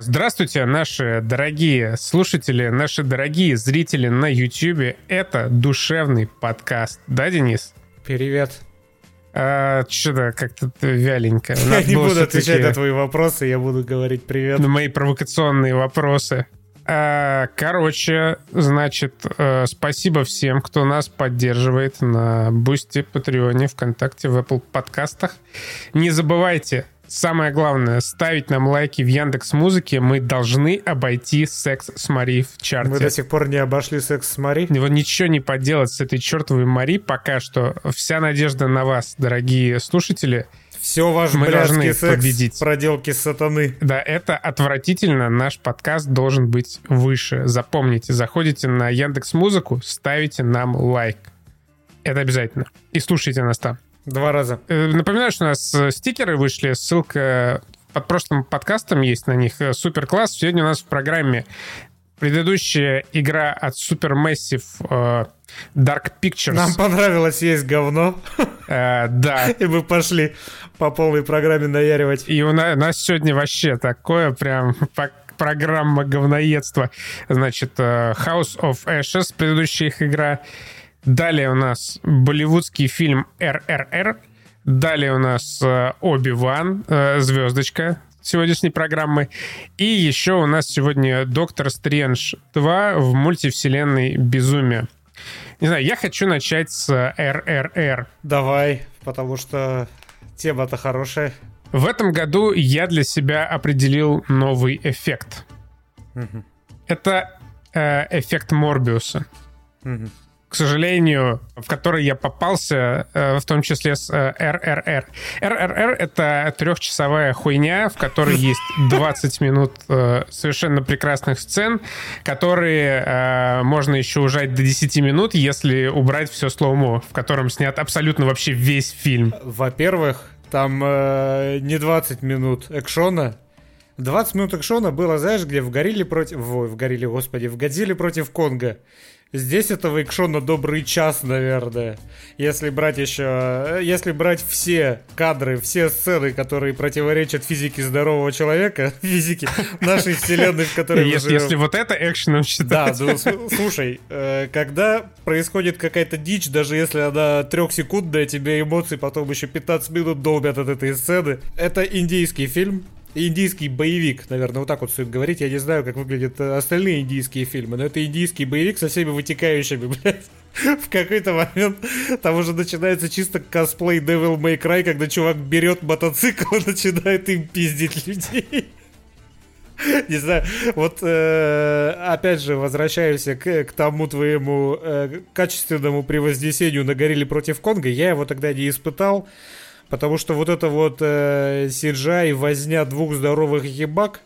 Здравствуйте, наши дорогие слушатели, наши дорогие зрители на YouTube. Это душевный подкаст. Да, Денис? Привет. А, Что-то как-то вяленько. Я Надо не было буду отвечать на твои вопросы, я буду говорить привет. на мои провокационные вопросы. А, Короче, значит, э, спасибо всем, кто нас поддерживает на Boosty, Патреоне, ВКонтакте, в Apple подкастах. Не забывайте, самое главное, ставить нам лайки в Яндекс Музыке. Мы должны обойти секс с Мари в чарте. Мы до сих пор не обошли секс с Мари. Его ничего не поделать с этой чертовой Мари пока что. Вся надежда на вас, дорогие слушатели. Все ваш Мы должны секс, победить. проделки сатаны. Да, это отвратительно. Наш подкаст должен быть выше. Запомните, заходите на Яндекс Музыку, ставите нам лайк. Это обязательно. И слушайте нас там. Два раза. Э, Напоминаю, что у нас э, стикеры вышли, ссылка под прошлым подкастом есть на них. Э, Супер класс. Сегодня у нас в программе предыдущая игра от Supermassive э, Dark Pictures. Нам понравилось есть говно, Э, да. и мы пошли по полной программе наяривать. И у на- у нас сегодня вообще такое прям программа говноедства. Значит, House of Ashes, предыдущая их игра. Далее у нас болливудский фильм РРР. Далее у нас э, Оби-Ван, э, звездочка сегодняшней программы. И еще у нас сегодня Доктор Стрэндж 2 в мультивселенной Безумие. Не знаю, я хочу начать с э, РРР. Давай, потому что тема-то хорошая. В этом году я для себя определил новый эффект. Мгм. Это э, эффект Морбиуса. Мгм. К сожалению, в который я попался, э, в том числе с э, РРР. РРР — это трехчасовая хуйня, в которой есть 20 минут э, совершенно прекрасных сцен, которые можно еще ужать до 10 минут, если убрать все слоумо, в котором снят абсолютно вообще весь фильм. Во-первых, там э, не 20 минут экшона. 20 минут экшона было, знаешь, где в Горилле против... Ой, в Горилле, господи, в Годзилле против Конга. Здесь этого экшона добрый час, наверное. Если брать еще... э, Если брать все кадры, все сцены, которые противоречат физике здорового человека, физике нашей вселенной, в которой мы живем. если вот это экшеном Да, считать. ну, с- слушай, э, когда происходит какая-то дичь, даже если она трехсекундная, тебе эмоции потом еще 15 минут долбят от этой сцены. Это индийский фильм, индийский боевик, наверное, вот так вот стоит говорить. Я не знаю, как выглядят э, остальные индийские фильмы, но это индийский боевик со всеми вытекающими, блядь. В какой-то момент там уже начинается чисто косплей Devil May Cry, когда чувак берет мотоцикл и начинает им пиздить людей. Не знаю, вот э, опять же возвращаюсь к, к тому твоему э, качественному превознесению на горилле против Конга. Я его тогда не испытал, потому что вот это вот э, CGI возня двух здоровых ебак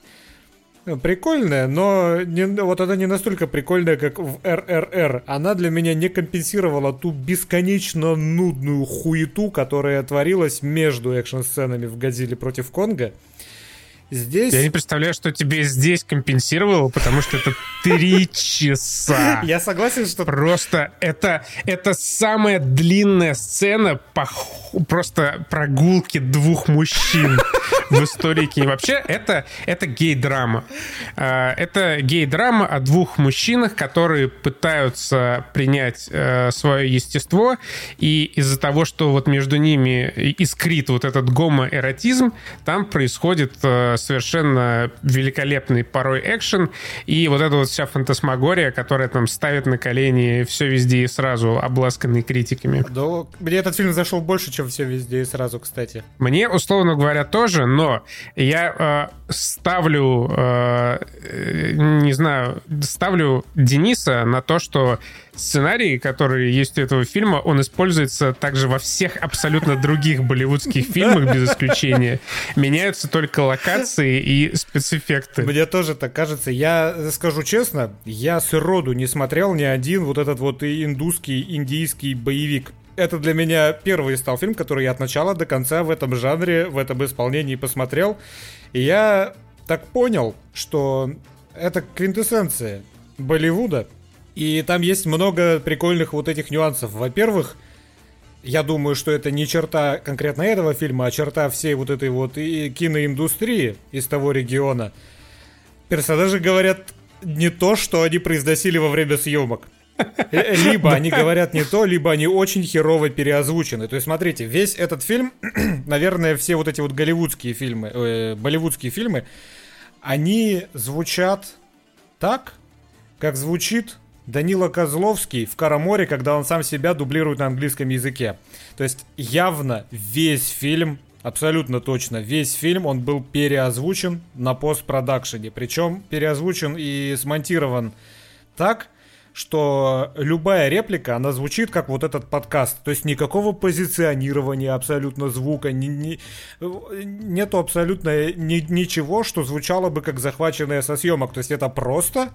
э, прикольная, но не, вот она не настолько прикольная, как в РРР. Она для меня не компенсировала ту бесконечно нудную хуету, которая творилась между экшн-сценами в «Годзилле против Конга». Здесь... Я не представляю, что тебе здесь компенсировало, потому что это три часа. Я согласен, что Просто это, это самая длинная сцена по просто прогулки двух мужчин в истории кино. Вообще, это, это гей-драма. А, Это гей-драма о двух мужчинах, которые пытаются принять э, свое естество, и из-за того, что вот между ними искрит вот этот гомоэротизм, там происходит э, совершенно великолепный порой экшен, и вот эта вот вся фантасмагория, которая там ставит на колени все везде и сразу, обласканный критиками. Да, мне этот фильм зашел больше, чем все везде и сразу, кстати. Мне, условно говоря, тоже, но я э, ставлю, э, э, не знаю, ставлю Дениса на то, что сценарий, который есть у этого фильма, он используется также во всех абсолютно других болливудских фильмах, без исключения. Меняются только локации и спецэффекты. Мне тоже так кажется. Я скажу честно, я сроду не смотрел ни один вот этот вот индусский, индийский боевик. Это для меня первый стал фильм, который я от начала до конца в этом жанре, в этом исполнении посмотрел. И я так понял, что это квинтэссенция Болливуда. И там есть много прикольных вот этих нюансов. Во-первых, я думаю, что это не черта конкретно этого фильма, а черта всей вот этой вот и киноиндустрии из того региона. персонажи говорят не то, что они произносили во время съемок. Э, либо они говорят не то, либо они очень херово переозвучены. То есть, смотрите, весь этот фильм, наверное, все вот эти вот голливудские фильмы, э, болливудские фильмы, они звучат так, как звучит Данила Козловский в Караморе, когда он сам себя дублирует на английском языке. То есть явно весь фильм, абсолютно точно, весь фильм он был переозвучен на постпродакшене. Причем переозвучен и смонтирован так, что любая реплика, она звучит как вот этот подкаст. То есть никакого позиционирования абсолютно звука, ни, ни, нету абсолютно ни, ничего, что звучало бы как захваченное со съемок. То есть это просто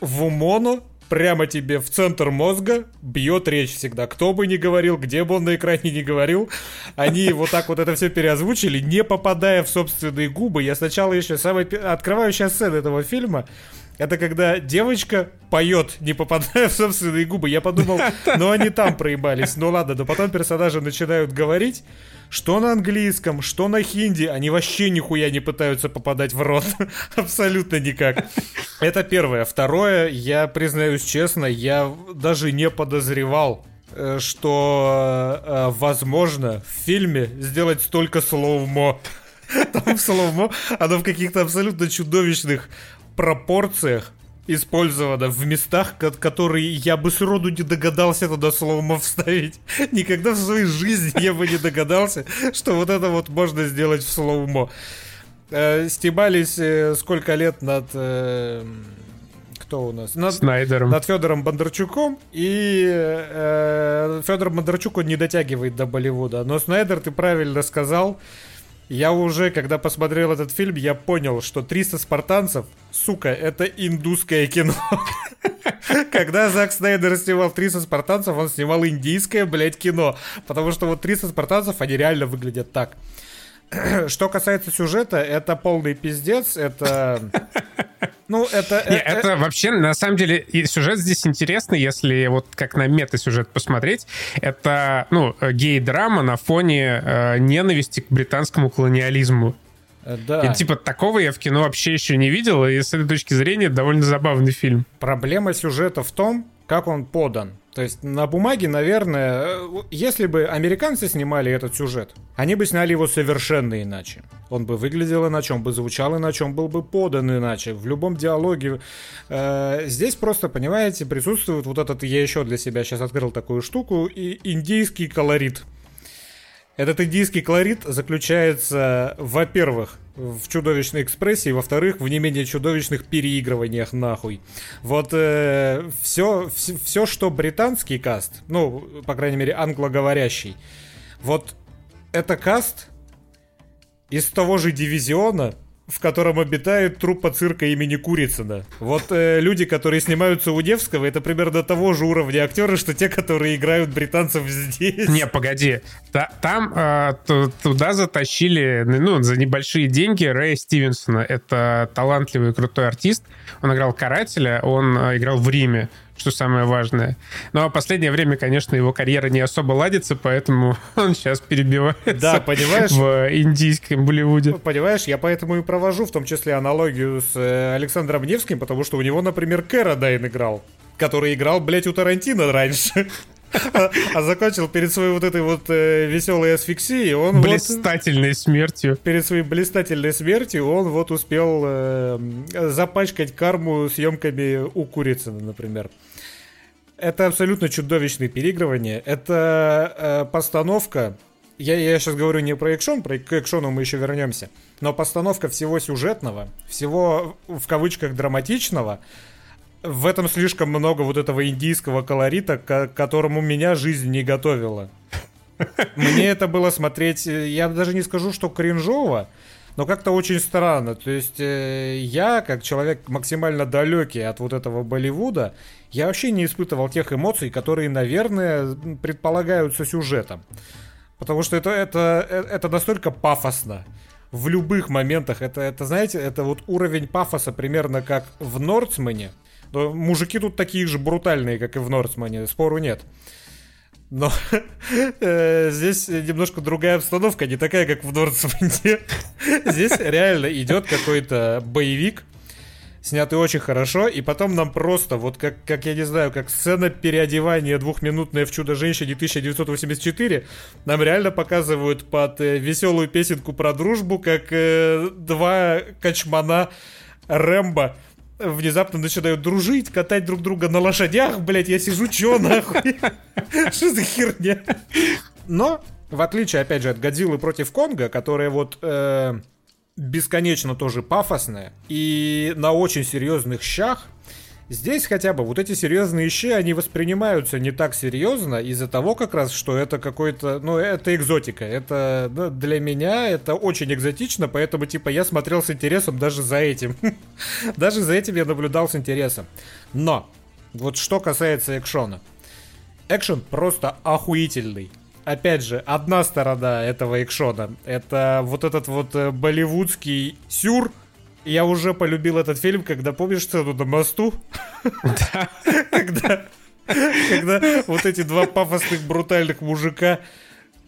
в моно прямо тебе в центр мозга бьет речь всегда. Кто бы ни говорил, где бы он на экране не говорил, они вот так вот это все переозвучили, не попадая в собственные губы. Я сначала еще самая открывающая сцена этого фильма, это когда девочка поет, не попадая в собственные губы. Я подумал, ну они там проебались. Ну ладно, но потом персонажи начинают говорить, что на английском, что на хинди. Они вообще нихуя не пытаются попадать в рот. Абсолютно никак. Это первое. Второе, я признаюсь честно, я даже не подозревал, э, что э, возможно в фильме сделать столько slow-mo. Там slow-mo, оно в каких-то абсолютно чудовищных пропорциях использовано в местах, которые я бы сроду не догадался туда slow-mo вставить. Никогда в своей жизни я бы не догадался, что вот это вот можно сделать в слоумо. Э, стебались э, сколько лет над... Э, кто у нас? Над, Снайдером. Над Федором Бондарчуком. И э, Федор Бондарчук, он не дотягивает до Болливуда. Но Снайдер, ты правильно сказал, я уже, когда посмотрел этот фильм, я понял, что 300 спартанцев, сука, это индусское кино. Когда Зак Снайдер снимал 300 спартанцев, он снимал индийское, блядь, кино. Потому что вот 300 спартанцев, они реально выглядят так. Что касается сюжета, это полный пиздец, это... Ну, это... Не, это... это вообще, на самом деле, сюжет здесь интересный, если вот как на мета-сюжет посмотреть. Это, ну, гей-драма на фоне э, ненависти к британскому колониализму. Э, да. И типа такого я в кино вообще еще не видел, и с этой точки зрения довольно забавный фильм. Проблема сюжета в том, как он подан. То есть на бумаге, наверное, э, если бы американцы снимали этот сюжет, они бы сняли его совершенно иначе. Он бы выглядел иначе, он бы звучал иначе, он был бы подан иначе. В любом диалоге. Э, здесь просто, понимаете, присутствует вот этот, я еще для себя сейчас открыл такую штуку, и индийский колорит. Этот индийский колорит заключается, во-первых, в чудовищной экспрессии, во-вторых, в не менее чудовищных переигрываниях нахуй. Вот э, все, все, все, что британский каст, ну, по крайней мере, англоговорящий, вот это каст из того же дивизиона, в котором обитает труппа цирка имени Курицына. Вот э, люди, которые снимаются у Невского, это примерно того же уровня актеры, что те, которые играют британцев здесь. Не, погоди. Та, там э, туда затащили, ну, за небольшие деньги Рэя Стивенсона. Это талантливый крутой артист. Он играл карателя, он э, играл в Риме что самое важное. Но ну, а последнее время, конечно, его карьера не особо ладится, поэтому он сейчас перебивается да, понимаешь? в индийском Болливуде. Понимаешь, я поэтому и провожу в том числе аналогию с э, Александром Невским, потому что у него, например, Кэррадайн играл, который играл, блядь, у Тарантино раньше. А, а закончил перед своей вот этой вот э, веселой асфиксией, он блистательной вот, смертью. Перед своей блистательной смертью он вот успел э, запачкать карму съемками у Курицына, например. Это абсолютно чудовищное переигрывание. Это э, постановка. Я, я сейчас говорю не про экшон, про к экшону мы еще вернемся. Но постановка всего сюжетного, всего в кавычках драматичного, в этом слишком много вот этого индийского колорита, к которому меня жизнь не готовила. Мне это было смотреть, э, я даже не скажу, что кринжово, но как-то очень странно. То есть э, я, как человек максимально далекий от вот этого Болливуда, я вообще не испытывал тех эмоций, которые, наверное, предполагаются сюжетом. Потому что это, это, э, это настолько пафосно. В любых моментах. Это, это, знаете, это вот уровень пафоса примерно как в Нордсмане. Но мужики тут такие же брутальные, как и в Нордсмане, спору нет. Но э, здесь немножко другая обстановка, не такая, как в Нордсмане. здесь реально идет какой-то боевик, сняты очень хорошо, и потом нам просто, вот как, как я не знаю, как сцена переодевания двухминутная в «Чудо-женщине» 1984, нам реально показывают под э, веселую песенку про дружбу, как э, два качмана Рэмбо внезапно начинают дружить, катать друг друга на лошадях, блять, я сижу, чё нахуй? Что за херня? Но, в отличие, опять же, от Годзиллы против Конга, которая вот э, бесконечно тоже пафосная и на очень серьезных щах, Здесь хотя бы вот эти серьезные щи, они воспринимаются не так серьезно из-за того как раз, что это какой-то, ну, это экзотика. Это ну, для меня это очень экзотично, поэтому, типа, я смотрел с интересом даже за этим. даже за этим я наблюдал с интересом. Но, вот что касается экшона. Экшен просто охуительный. Опять же, одна сторона этого экшона. Это вот этот вот э, болливудский сюр, я уже полюбил этот фильм, когда помнишь сцену на мосту? Да. Когда, когда вот эти два пафосных брутальных мужика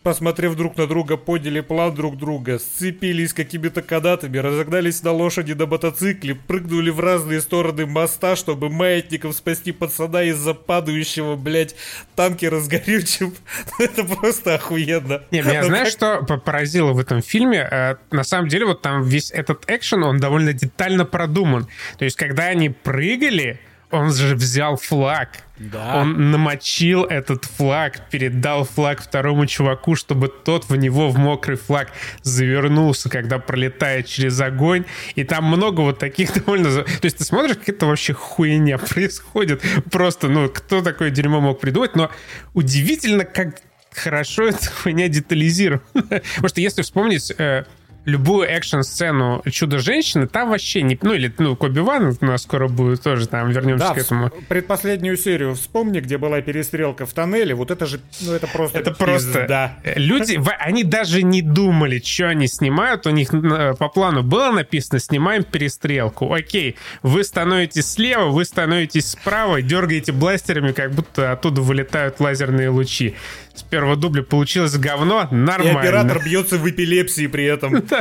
посмотрев друг на друга, поняли план друг друга, сцепились какими-то канатами, разогнались на лошади на мотоцикле, прыгнули в разные стороны моста, чтобы маятником спасти пацана из-за падающего, блядь, танкера с горючим. Это просто охуенно. Не, меня ну, знаешь, как... что поразило в этом фильме? Э, на самом деле, вот там весь этот экшен, он довольно детально продуман. То есть, когда они прыгали, он же взял флаг. Да. Он намочил этот флаг, передал флаг второму чуваку, чтобы тот в него в мокрый флаг завернулся, когда пролетает через огонь. И там много вот таких довольно... То есть ты смотришь, как это вообще хуйня происходит. Просто, ну, кто такое дерьмо мог придумать? Но удивительно, как хорошо эта хуйня детализирована. Потому что если вспомнить э, любую экшн-сцену Чудо-женщины, там вообще не... Ну, или, ну, Коби Ван у нас скоро будет тоже, там, вернемся да, к этому. предпоследнюю серию вспомни, где была перестрелка в тоннеле, вот это же, ну, это просто... Это просто... Да. Люди, они даже не думали, что они снимают, у них э, по плану было написано, снимаем перестрелку. Окей, вы становитесь слева, вы становитесь справа, дергаете бластерами, как будто оттуда вылетают лазерные лучи с первого дубля получилось говно, нормально. И оператор бьется в эпилепсии при этом.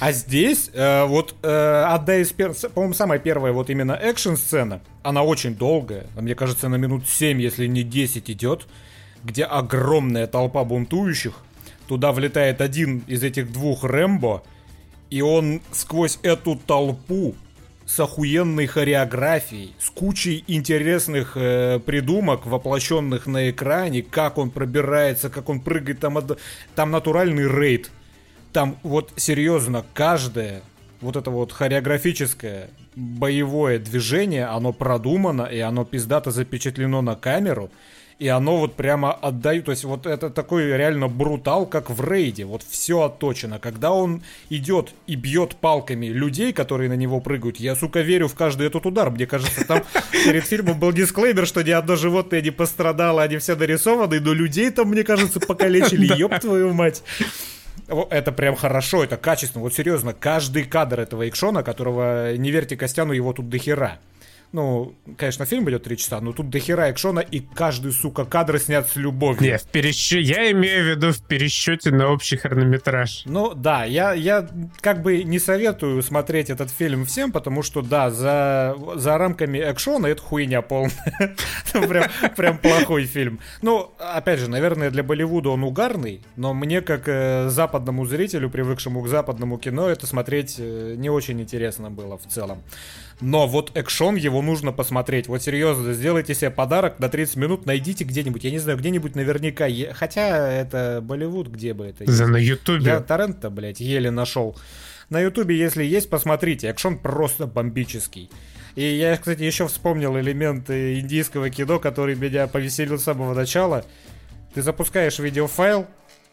А здесь э, вот э, одна из по-моему, самая первая вот именно экшн-сцена, она очень долгая, мне кажется, на минут 7, если не 10 идет, где огромная толпа бунтующих, туда влетает один из этих двух Рэмбо, и он сквозь эту толпу с охуенной хореографией, с кучей интересных э, придумок, воплощенных на экране, как он пробирается, как он прыгает, там, там натуральный рейд. Там вот серьезно, каждое вот это вот хореографическое боевое движение, оно продумано, и оно пиздато запечатлено на камеру и оно вот прямо отдает, то есть вот это такой реально брутал, как в рейде, вот все отточено. Когда он идет и бьет палками людей, которые на него прыгают, я, сука, верю в каждый этот удар. Мне кажется, там перед фильмом был дисклеймер, что ни одно животное не пострадало, они все нарисованы, но людей там, мне кажется, покалечили, ёб твою мать. Это прям хорошо, это качественно. Вот серьезно, каждый кадр этого экшона, которого не верьте Костяну, его тут дохера. Ну, конечно, фильм идет три часа, но тут дохера экшона, и каждый, сука, кадр снят с любовью. Не, в пересчете, я имею в виду в пересчете на общий хронометраж. Ну, да, я, я как бы не советую смотреть этот фильм всем, потому что, да, за, за рамками экшона это хуйня полная. прям, прям плохой фильм. Ну, опять же, наверное, для Болливуда он угарный, но мне, как э, западному зрителю, привыкшему к западному кино, это смотреть э, не очень интересно было в целом. Но вот экшон его нужно посмотреть. Вот серьезно, сделайте себе подарок на 30 минут, найдите где-нибудь. Я не знаю, где-нибудь наверняка. Е... Хотя это Болливуд, где бы это За на Ютубе. Я торрент-то, блядь, еле нашел. На Ютубе, если есть, посмотрите. Экшон просто бомбический. И я, кстати, еще вспомнил элемент индийского кино, который меня повеселил с самого начала. Ты запускаешь видеофайл,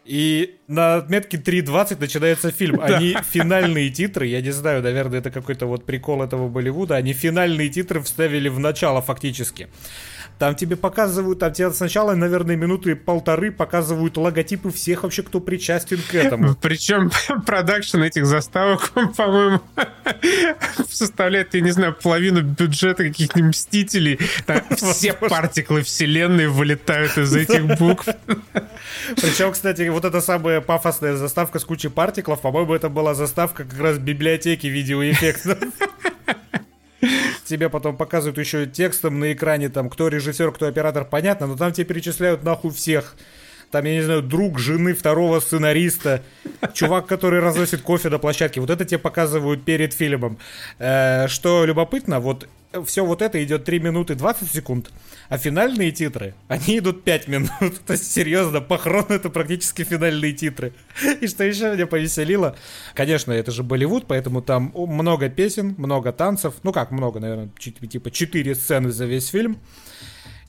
и на отметке 3.20 начинается фильм. Они финальные титры, я не знаю, наверное, это какой-то вот прикол этого Болливуда, они финальные титры вставили в начало фактически. Там тебе показывают, там тебе сначала, наверное, минуты полторы показывают логотипы всех вообще, кто причастен к этому. Причем продакшн этих заставок, по-моему, составляет, я не знаю, половину бюджета каких-нибудь Мстителей. Там все партиклы вселенной вылетают из этих букв. Причем, кстати, вот эта самая пафосная заставка с кучей партиклов, по-моему, это была заставка как раз библиотеки видеоэффектов. Тебе потом показывают еще текстом на экране, там, кто режиссер, кто оператор, понятно, но там тебе перечисляют нахуй всех там, я не знаю, друг жены второго сценариста, чувак, который разносит кофе до площадки. Вот это тебе показывают перед фильмом. Э, что любопытно, вот все вот это идет 3 минуты 20 секунд, а финальные титры, они идут 5 минут. То есть, серьезно, похорон это практически финальные титры. И что еще меня повеселило, конечно, это же Болливуд, поэтому там много песен, много танцев, ну как много, наверное, типа 4 сцены за весь фильм.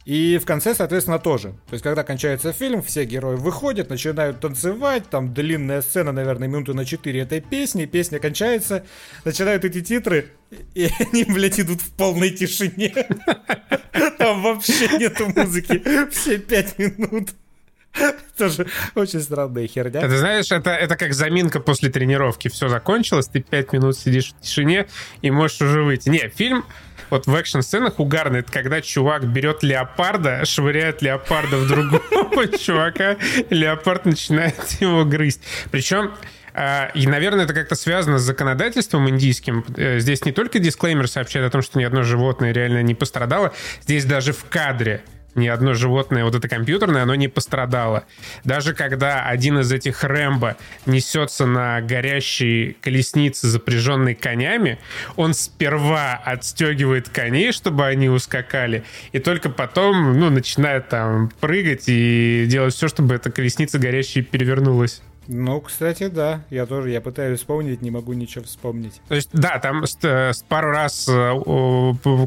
И в конце, соответственно, тоже. То есть, когда кончается фильм, все герои выходят, начинают танцевать, там длинная сцена, наверное, минуты на 4 этой песни, песня кончается, начинают эти титры, и они, блядь, идут в полной тишине. Там вообще нету музыки. Все 5 минут. Тоже очень странная херня. Это знаешь, это, это как заминка после тренировки. Все закончилось, ты 5 минут сидишь в тишине и можешь уже выйти. Не, фильм вот в экшн-сценах угарно, это когда чувак берет леопарда, швыряет леопарда в другого чувака, леопард начинает его грызть. Причем а, и, наверное, это как-то связано с законодательством индийским. Э, здесь не только дисклеймер сообщает о том, что ни одно животное реально не пострадало, здесь даже в кадре ни одно животное, вот это компьютерное, оно не пострадало. Даже когда один из этих Рэмбо несется на горящей колеснице, запряженной конями, он сперва отстегивает коней, чтобы они ускакали, и только потом, ну, начинает там прыгать и делать все, чтобы эта колесница горящая перевернулась. Ну, кстати, да. Я тоже, я пытаюсь вспомнить, не могу ничего вспомнить. То есть, да, там пару раз э,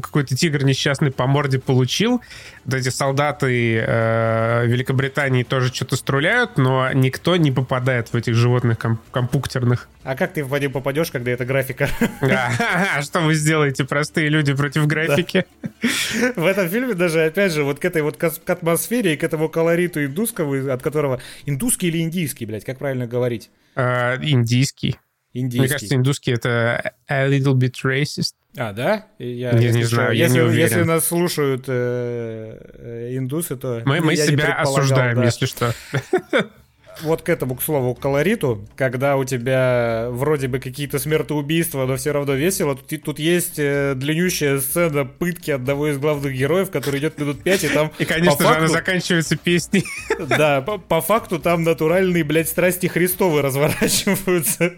какой-то тигр несчастный по морде получил. Вот эти солдаты э, Великобритании тоже что-то струляют, но никто не попадает в этих животных комп компуктерных. А как ты в него попадешь, когда это графика? А что вы сделаете, простые люди против графики? В этом фильме даже, опять же, вот к этой вот к атмосфере и к этому колориту индусского, от которого... Индусский или индийский, блядь, как правильно говорить? А, индийский. Индийский. Мне кажется, индусский это a little bit racist. А, да? Я, я не знаю, я если, не уверен. Если нас слушают э, э, индусы, то... Мы, мы себя осуждаем, да. если что. вот к этому, к слову, колориту, когда у тебя вроде бы какие-то смертоубийства, но все равно весело, тут, тут есть э, длиннющая сцена пытки одного из главных героев, который идет минут пять, и там... И, конечно же, факту, она заканчивается песней. Да, по, по факту там натуральные, блядь, страсти Христовы разворачиваются.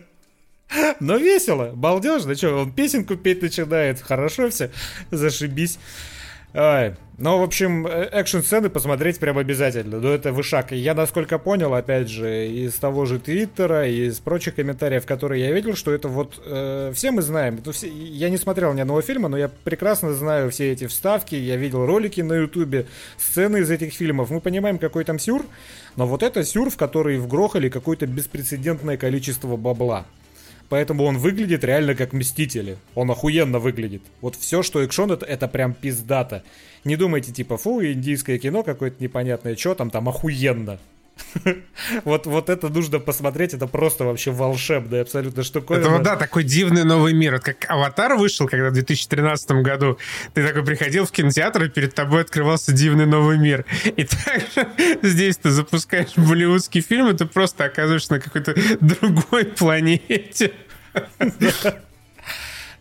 Но весело, балдеж, что, он песенку петь начинает, хорошо все, зашибись. Ай. Ну, в общем, э, экшн-сцены посмотреть прям обязательно. Ну, это вышаг. Я, насколько понял, опять же, из того же Твиттера, из прочих комментариев, которые я видел, что это вот... Э, все мы знаем. Это все, я не смотрел ни одного фильма, но я прекрасно знаю все эти вставки. Я видел ролики на Ютубе, сцены из этих фильмов. Мы понимаем, какой там сюр. Но вот это сюр, в который вгрохали какое-то беспрецедентное количество бабла. Поэтому он выглядит реально как Мстители. Он охуенно выглядит. Вот все, что экшон, это, это прям пиздато. Не думайте, типа, фу, индийское кино какое-то непонятное, что там, там охуенно. Вот, вот это нужно посмотреть, это просто вообще волшебная абсолютно штуковина. Это вот, да, такой дивный новый мир. Это как «Аватар» вышел, когда в 2013 году ты такой приходил в кинотеатр, и перед тобой открывался дивный новый мир. И также здесь ты запускаешь болливудский фильм, и ты просто оказываешься на какой-то другой планете.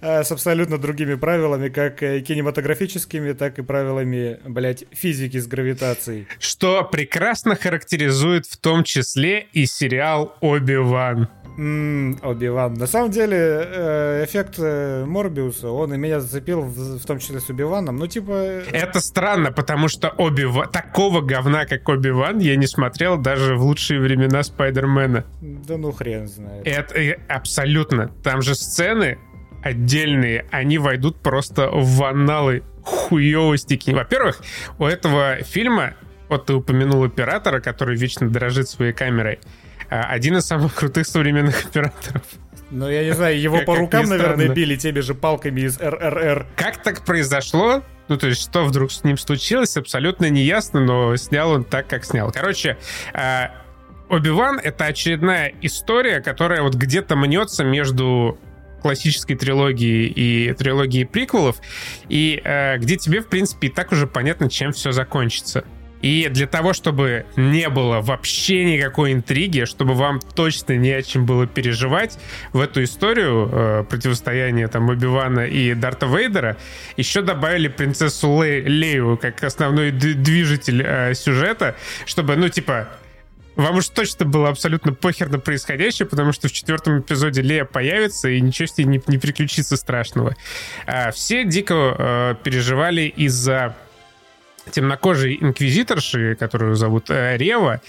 Э, с абсолютно другими правилами, как э, кинематографическими, так и правилами, блядь, физики с гравитацией. Что прекрасно характеризует в том числе и сериал «Оби-Ван». Оби-Ван. На самом деле, э, эффект Морбиуса, он и меня зацепил, в, том числе с Оби-Ваном. Ну, типа... Это странно, потому что оби такого говна, как Оби-Ван, я не смотрел даже в лучшие времена Спайдермена. Да ну хрен знает. Это абсолютно. Там же сцены, отдельные, они войдут просто в анналы хуёвости. Во-первых, у этого фильма, вот ты упомянул оператора, который вечно дорожит своей камерой, а, один из самых крутых современных операторов. Ну, я не знаю, его по рукам, наверное, били теми же палками из РРР. Как так произошло? Ну, то есть, что вдруг с ним случилось, абсолютно неясно, но снял он так, как снял. Короче, а, Оби-Ван — это очередная история, которая вот где-то мнется между классической трилогии и трилогии приквелов, и э, где тебе, в принципе, и так уже понятно, чем все закончится. И для того, чтобы не было вообще никакой интриги, чтобы вам точно не о чем было переживать, в эту историю э, противостояния там Оби-Вана и Дарта Вейдера еще добавили принцессу Ле Лею как основной движитель э, сюжета, чтобы, ну, типа, вам уж точно было абсолютно похер на происходящее, потому что в четвертом эпизоде Лея появится, и ничего с ней не, не приключится страшного. А все дико э, переживали из-за темнокожей инквизиторши, которую зовут э, Рева,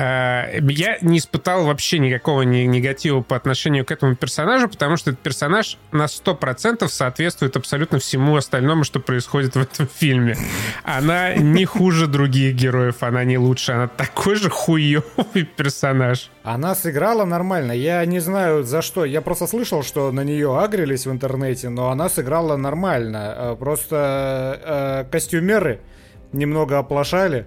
я не испытал вообще никакого негатива по отношению к этому персонажу, потому что этот персонаж на 100% соответствует абсолютно всему остальному, что происходит в этом фильме. Она не хуже других героев, она не лучше, она такой же хуёвый персонаж. Она сыграла нормально. Я не знаю за что. Я просто слышал, что на нее агрились в интернете, но она сыграла нормально. Э, просто э, костюмеры немного оплошали.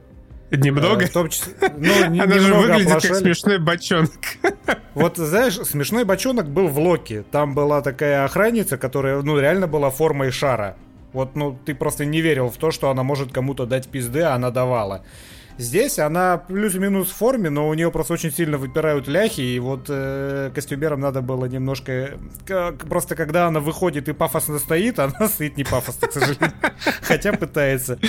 Немного? Э, в том числе, ну, не, Она же выглядит оплошали. как смешной бочонок. Вот, знаешь, смешной бочонок был в Локи. Там была такая охранница, которая, ну, реально была формой шара. Вот, ну, ты просто не верил в то, что она может кому-то дать пизды, а она давала. Здесь она плюс-минус в форме, но у нее просто очень сильно выпирают ляхи, и вот э, костюмерам надо было немножко... Как, просто когда она выходит и пафосно стоит, она стоит не пафосно, к сожалению. Хотя пытается.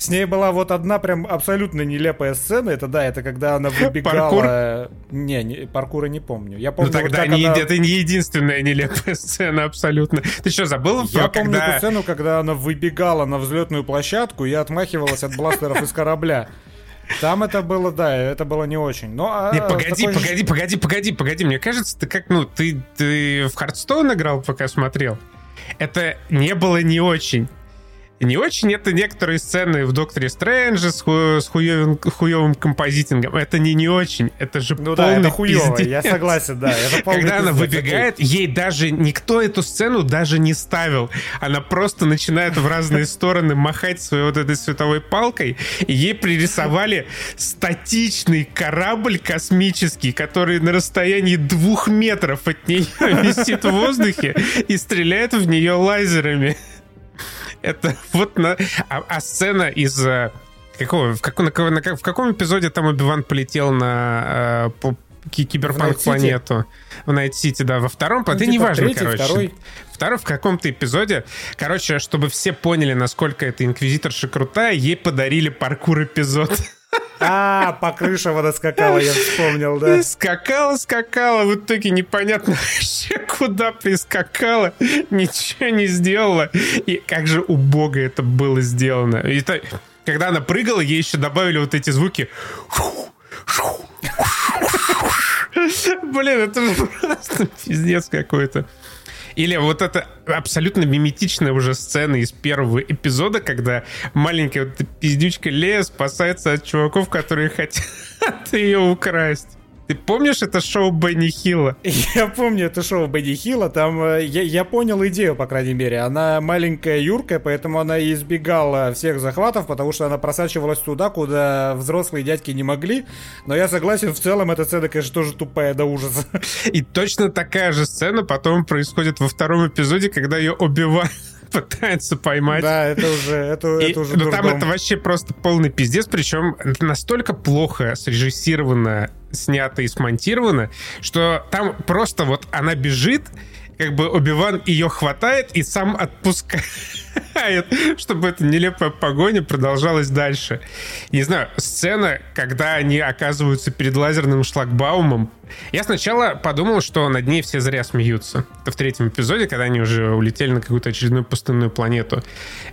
С ней была вот одна прям абсолютно нелепая сцена. Это да, это когда она выбегала... Паркур? Не, не паркура не помню. Я помню, ну тогда вот не, она... это не единственная нелепая сцена абсолютно. Ты что, забыл? Я когда... помню эту сцену, когда она выбегала на взлетную площадку и отмахивалась от бластеров из корабля. Там это было, да, это было не очень. Но, а, не, погоди, такой... погоди, погоди, погоди, погоди. Мне кажется, ты как, ну, ты, ты в Hearthstone играл, пока смотрел? Это не было не очень. Не очень это некоторые сцены в Докторе Стрэндже с, ху, с хуевым, хуевым композитингом. Это не не очень, это же ну полный да, это хуево, пиздец. я согласен, да. Это Когда пиздец. она выбегает, ей даже никто эту сцену даже не ставил. Она просто начинает в разные стороны махать своей вот этой световой палкой, и ей пририсовали статичный корабль космический, который на расстоянии двух метров от нее висит в воздухе и стреляет в нее лазерами. Это вот на... А, а сцена из... Э, какого, в, каком, на, на, в каком эпизоде там Оби-Ван полетел на э, киберпанк-планету? В Night City, да, во втором, ну, это типа, не важно, третий, короче. Второй. Второй в каком-то эпизоде. Короче, чтобы все поняли, насколько эта инквизиторша крутая, ей подарили паркур-эпизод. А, по крышам она скакала, я вспомнил, да. Скакала, скакала, в итоге непонятно вообще, куда прискакала, ничего не сделала. И как же убого это было сделано. И это, когда она прыгала, ей еще добавили вот эти звуки. Блин, это же просто пиздец какой-то. Или вот эта абсолютно миметичная уже сцена из первого эпизода, когда маленькая вот пиздючка Лея спасается от чуваков, которые хотят ее украсть. Ты помнишь это шоу Бенни Хилла? Я помню это шоу Бенни Хилла. Там э, я, я понял идею, по крайней мере. Она маленькая юркая, поэтому она избегала всех захватов, потому что она просачивалась туда, куда взрослые дядьки не могли. Но я согласен, в целом эта сцена, конечно, тоже тупая до ужаса. И точно такая же сцена потом происходит во втором эпизоде, когда ее убивают пытается поймать. Да, это уже, это, и, это уже Но там это вообще просто полный пиздец, причем это настолько плохо срежиссировано, снято и смонтировано, что там просто вот она бежит, как бы Оби-Ван ее хватает и сам отпускает, чтобы эта нелепая погоня продолжалась дальше. Не знаю, сцена, когда они оказываются перед лазерным шлагбаумом, я сначала подумал, что над ней все зря смеются. Это в третьем эпизоде, когда они уже улетели на какую-то очередную пустынную планету.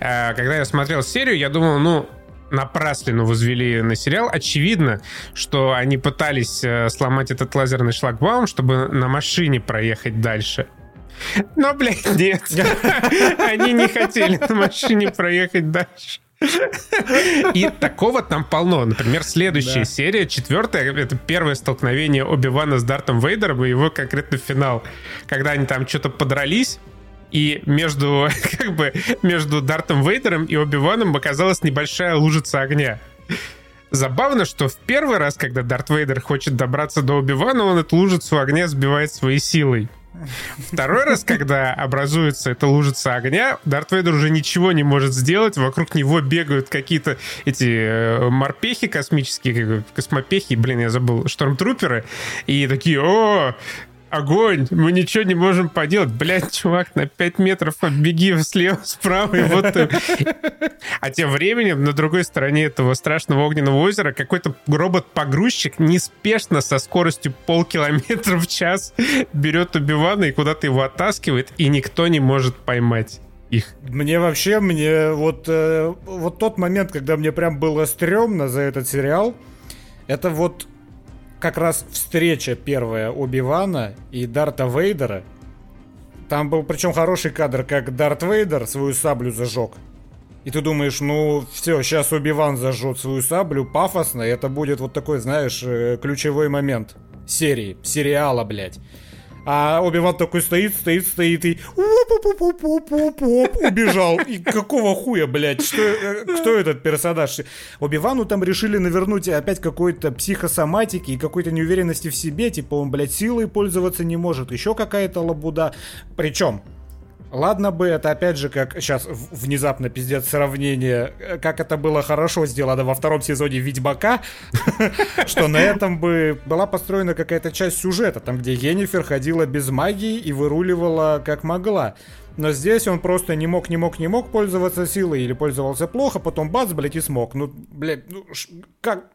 А, когда я смотрел серию, я думал, ну, напраслину возвели на сериал. Очевидно, что они пытались э, сломать этот лазерный шлагбаум, чтобы на машине проехать дальше. Но, блядь, нет. Они не хотели на машине проехать дальше. И такого там полно. Например, следующая да. серия, четвертая, это первое столкновение Оби-Вана с Дартом Вейдером и его конкретно финал. Когда они там что-то подрались, и между, как бы, между Дартом Вейдером и Оби-Ваном оказалась небольшая лужица огня. Забавно, что в первый раз, когда Дарт Вейдер хочет добраться до Оби-Вана, он эту лужицу огня сбивает своей силой. Второй раз, когда образуется эта лужица огня, Дарт Вейдер уже ничего не может сделать, вокруг него бегают какие-то эти э, морпехи космические, космопехи, блин, я забыл, штормтруперы, и такие, о, огонь, мы ничего не можем поделать. Блядь, чувак, на 5 метров отбеги слева, справа, и вот ты. А тем временем на другой стороне этого страшного огненного озера какой-то робот-погрузчик неспешно со скоростью полкилометра в час берет Убивана и куда-то его оттаскивает, и никто не может поймать их. Мне вообще, мне вот, э, вот тот момент, когда мне прям было стрёмно за этот сериал, это вот как раз встреча первая Оби-Вана и Дарта Вейдера. Там был причем хороший кадр, как Дарт Вейдер свою саблю зажег. И ты думаешь, ну все, сейчас Оби-Ван зажжет свою саблю пафосно, и это будет вот такой, знаешь, э, ключевой момент серии, сериала, блядь. А Оби-Ван такой стоит, стоит, стоит и убежал. И какого хуя, блядь? Что, э, кто этот персонаж? Оби-Вану там решили навернуть опять какой-то психосоматики и какой-то неуверенности в себе. Типа он, блядь, силой пользоваться не может. Еще какая-то лабуда. Причем, Ладно бы, это опять же, как сейчас внезапно пиздец сравнение, как это было хорошо сделано во втором сезоне Ведьмака, что на этом бы была построена какая-то часть сюжета, там, где Енифер ходила без магии и выруливала как могла. Но здесь он просто не мог, не мог, не мог пользоваться силой или пользовался плохо, потом бац, блядь, и смог. Ну, блядь, ну, как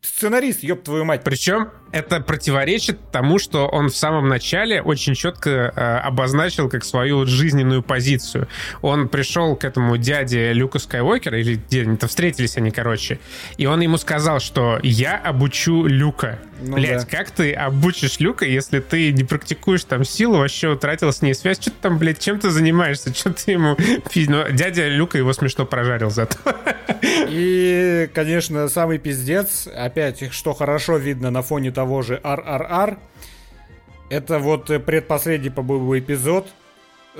сценарист, ёб твою мать. Причем это противоречит тому, что он в самом начале очень четко э, обозначил как свою жизненную позицию. Он пришел к этому дяде Люка Скайуокера, или где-то встретились они, короче, и он ему сказал, что я обучу Люка. Ну, Блять, да. как ты обучишь Люка, если ты не практикуешь там силу, вообще утратил с ней связь? Что ты там, блядь, чем ты занимаешься? Что ты ему... Но ну, дядя Люка его смешно прожарил зато. И, конечно, самый пиздец, опять, что хорошо видно на фоне того же RRR, это вот предпоследний, по-моему, эпизод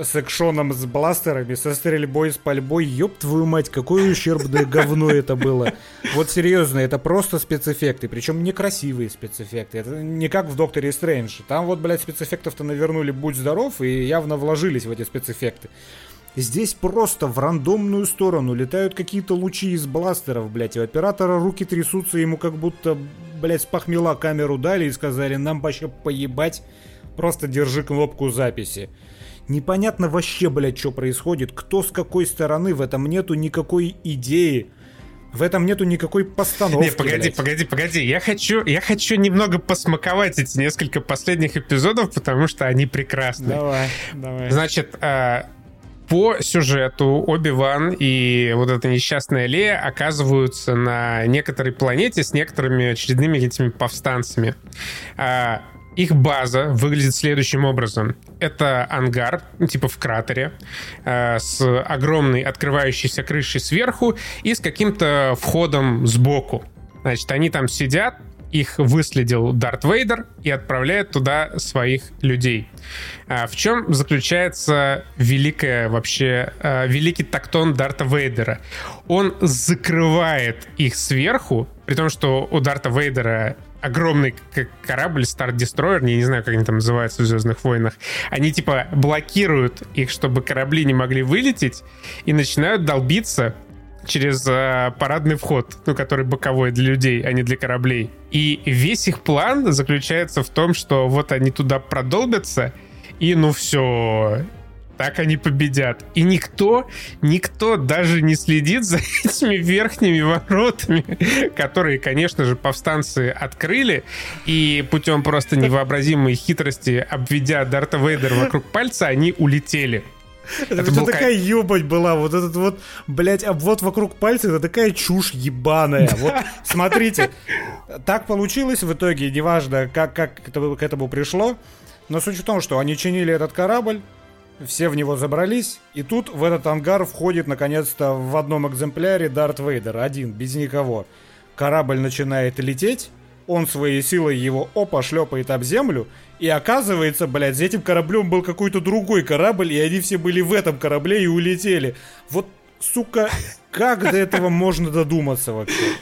с экшоном с бластерами, со стрельбой, с пальбой. Ёб твою мать, какое ущербное говно это было. Вот серьезно, это просто спецэффекты. Причем некрасивые спецэффекты. Это не как в Докторе Стрэндж. Там вот, блядь, спецэффектов-то навернули будь здоров и явно вложились в эти спецэффекты. Здесь просто в рандомную сторону летают какие-то лучи из бластеров, блядь. У оператора руки трясутся, ему как будто, блядь, с похмела камеру дали и сказали, нам вообще поебать, просто держи кнопку записи. Непонятно вообще, блядь, что происходит, кто с какой стороны, в этом нету никакой идеи. В этом нету никакой постановки. Не, погоди, блядь. погоди, погоди. Я хочу, я хочу немного посмаковать эти несколько последних эпизодов, потому что они прекрасны. Давай, давай. Значит, э, по сюжету Оби-Ван и вот эта несчастная Лея оказываются на некоторой планете с некоторыми очередными этими повстанцами. А, их база выглядит следующим образом. Это ангар, типа в кратере, э, с огромной открывающейся крышей сверху и с каким-то входом сбоку. Значит, они там сидят, их выследил Дарт Вейдер и отправляет туда своих людей. А в чем заключается великая вообще, а, великий тактон Дарта Вейдера? Он закрывает их сверху, при том, что у Дарта Вейдера огромный корабль Star Destroyer, я не знаю, как они там называются в Звездных войнах, они типа блокируют их, чтобы корабли не могли вылететь, и начинают долбиться через э, парадный вход, ну, который боковой для людей, а не для кораблей. И весь их план заключается в том, что вот они туда продолбятся, и ну все, так они победят. И никто, никто даже не следит за этими верхними воротами, которые, конечно же, повстанцы открыли, и путем просто невообразимой хитрости, обведя Дарта Вейдера вокруг пальца, они улетели. Это, это такая ебать была, вот этот вот, блядь, обвод вокруг пальца, это такая чушь ебаная. Вот, смотрите, так получилось в итоге, неважно, как, как это, к этому пришло, но суть в том, что они чинили этот корабль, все в него забрались, и тут в этот ангар входит наконец-то в одном экземпляре Дарт Вейдер, один, без никого. Корабль начинает лететь, он своей силой его опа шлепает об землю, и оказывается, блядь, за этим кораблем был какой-то другой корабль, и они все были в этом корабле и улетели. Вот, сука, как до этого можно додуматься вообще?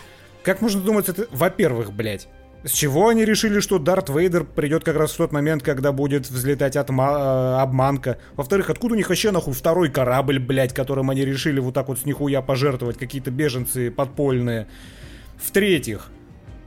Как можно додуматься? Во-первых, блядь, С чего они решили, что Дарт Вейдер придет как раз в тот момент, когда будет взлетать отма- э, обманка? Во-вторых, откуда у них вообще нахуй второй корабль, блядь, которым они решили вот так вот с нихуя пожертвовать, какие-то беженцы подпольные? В-третьих,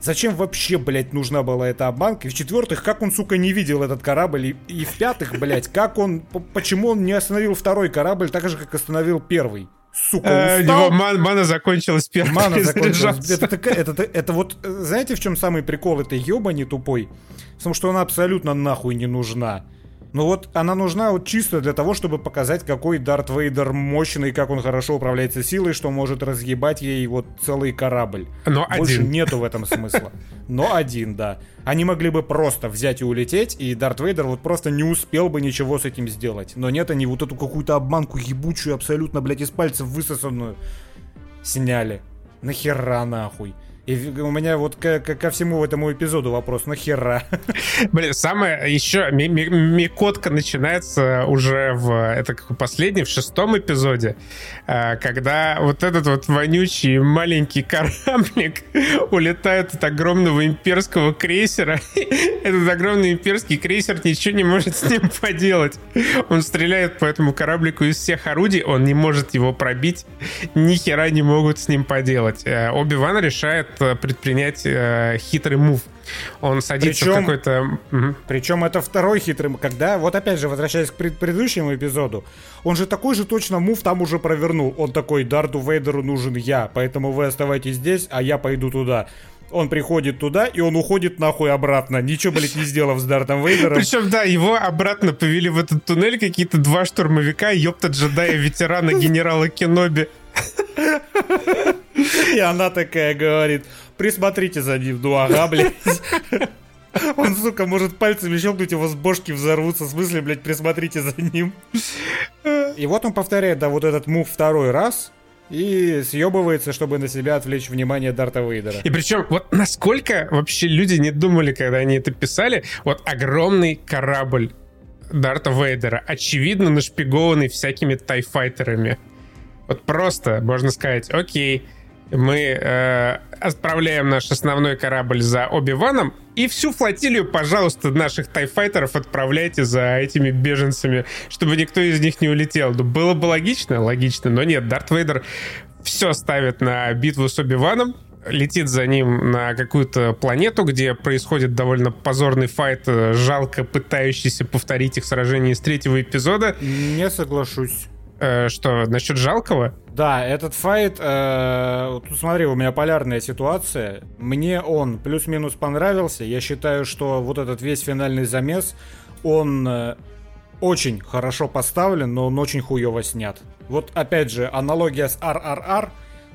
Зачем вообще, блядь, нужна была эта обманка? И в-четвертых, как он, сука, не видел этот корабль? И, и в-пятых, блядь, как он... Почему он не остановил второй корабль так же, как остановил первый? Сука, Э, У устал? него ман- мана закончилась первой. Мана закончилась. Это, это, это, это вот, э, знаете, в чем самый прикол этой ебани тупой? В том, что она абсолютно нахуй не нужна. Но вот она нужна вот чисто для того, чтобы показать, какой Дарт Вейдер мощный, как он хорошо управляется силой, что может разъебать ей вот целый корабль. Но Больше один. нету в этом смысла. Но один, да. Они могли бы просто взять и улететь, и Дарт Вейдер вот просто не успел бы ничего с этим сделать. Но нет, они вот эту какую-то обманку ебучую, абсолютно, блядь, из пальцев высосанную сняли. Нахера нахуй? И у меня вот ко, ко- ко всему этому эпизоду вопрос, нахера? Блин, самое еще ми- ми- микотка начинается уже в это как последний, в шестом эпизоде, э, когда вот этот вот вонючий маленький кораблик улетает от огромного имперского крейсера. Этот огромный имперский крейсер ничего не может с ним поделать. Он стреляет по этому кораблику из всех орудий, он не может его пробить, ни хера не могут с ним поделать. Э, Оби-Ван решает э, предпринять хитрый мув. Он садится в Причем- какой-то... Мгм. Причем это второй хитрый, когда, вот опять же, возвращаясь к пред- предыдущему эпизоду, он же такой же точно мув там уже провернул. Он такой, Дарту Вейдеру нужен я, поэтому вы оставайтесь здесь, а я пойду туда. Он приходит туда, и он уходит нахуй обратно, ничего, блядь, не сделав с Дартом Вейдером. Причем, да, его обратно повели в этот туннель какие-то два штурмовика, ёпта джедая, ветерана генерала Кеноби. И она такая говорит, присмотрите за ним, ну ага, блядь. Он, сука, может пальцами щелкнуть, его с бошки взорвутся. В смысле, блядь, присмотрите за ним. И вот он повторяет, да, вот этот мув второй раз. И съебывается, чтобы на себя отвлечь внимание Дарта Вейдера. И причем, вот насколько вообще люди не думали, когда они это писали, вот огромный корабль Дарта Вейдера, очевидно нашпигованный всякими тайфайтерами. Вот просто можно сказать, окей, мы э, отправляем наш основной корабль за Оби-Ваном, и всю флотилию, пожалуйста, наших тайфайтеров отправляйте за этими беженцами, чтобы никто из них не улетел. Ну, было бы логично, логично, но нет, Дарт Вейдер все ставит на битву с Оби-Ваном, летит за ним на какую-то планету, где происходит довольно позорный файт, э, жалко пытающийся повторить их сражение из третьего эпизода. Не соглашусь. Э, что, насчет жалкого? Да, этот файт, э, тут смотри, у меня полярная ситуация. Мне он плюс-минус понравился. Я считаю, что вот этот весь финальный замес, он э, очень хорошо поставлен, но он очень хуево снят. Вот опять же, аналогия с RRR,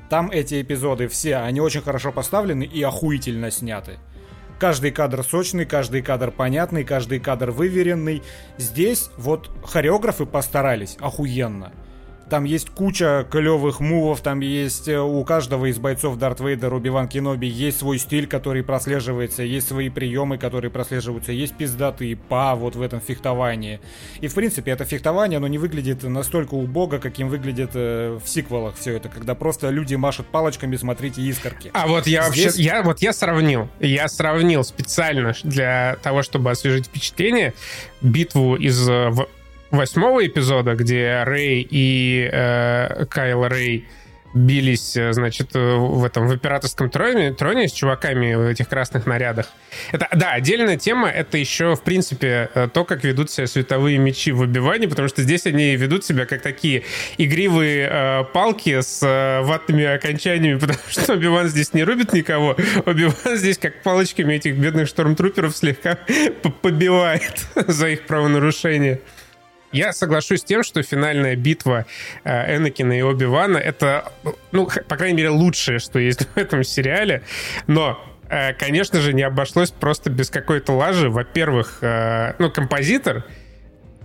там эти эпизоды все, они очень хорошо поставлены и охуительно сняты. Каждый кадр сочный, каждый кадр понятный, каждый кадр выверенный. Здесь вот хореографы постарались охуенно. Там есть куча клевых мувов, там есть э, у каждого из бойцов Дарт Вейдер, Убиван Кеноби есть свой стиль, который прослеживается, есть свои приемы, которые прослеживаются, есть пиздатые па вот в этом фехтовании. И в принципе это фехтование, оно не выглядит настолько убого, каким выглядит э, в сиквелах все это, когда просто люди машут палочками, смотрите искорки. А вот я вообще, Здесь- я вот я сравнил, я сравнил специально для того, чтобы освежить впечатление, битву из э, восьмого эпизода, где Рэй и э, Кайл Рэй бились, э, значит, э, в этом в императорском троне, троне с чуваками в этих красных нарядах. Это, да, отдельная тема, это еще, в принципе, э, то, как ведут себя световые мечи в убивании, потому что здесь они ведут себя как такие игривые э, палки с э, ватными окончаниями, потому что Оби-Ван здесь не рубит никого, Оби-Ван здесь как палочками этих бедных штормтруперов слегка побивает за их правонарушение. Я соглашусь с тем, что финальная битва э, Энакина и Оби-Вана это, ну, по крайней мере, лучшее, что есть в этом сериале. Но, э, конечно же, не обошлось просто без какой-то лажи. Во-первых, э, ну, композитор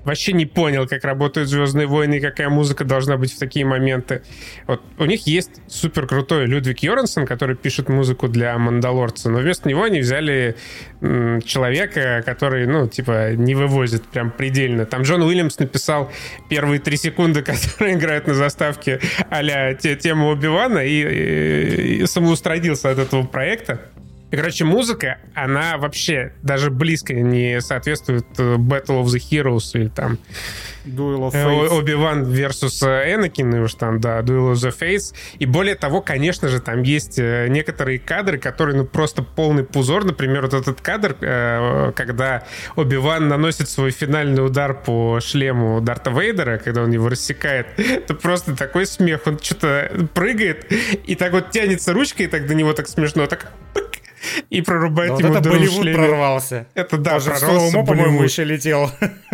вообще не понял, как работают Звездные войны и какая музыка должна быть в такие моменты. Вот у них есть супер крутой Людвиг Йорнсон, который пишет музыку для Мандалорца, но вместо него они взяли м, человека, который, ну, типа, не вывозит прям предельно. Там Джон Уильямс написал первые три секунды, которые играют на заставке а-ля те- тему Оби-Вана и, и- и самоустранился от этого проекта. И, короче, музыка, она вообще даже близко не соответствует э, Battle of the Heroes или там Duel of э, Fates. Оби-Ван versus Энакин, уж там, да, Duel of the Fates. И более того, конечно же, там есть э, некоторые кадры, которые, ну, просто полный пузор. Например, вот этот кадр, когда Оби-Ван наносит свой финальный удар по шлему Дарта Вейдера, когда он его рассекает. Это просто такой смех. Он что-то прыгает и так вот тянется ручкой, и так до него так смешно, так и прорубает вот ему это Болливуд прорвался. Это да, Даже прорвался по-моему, еще летел.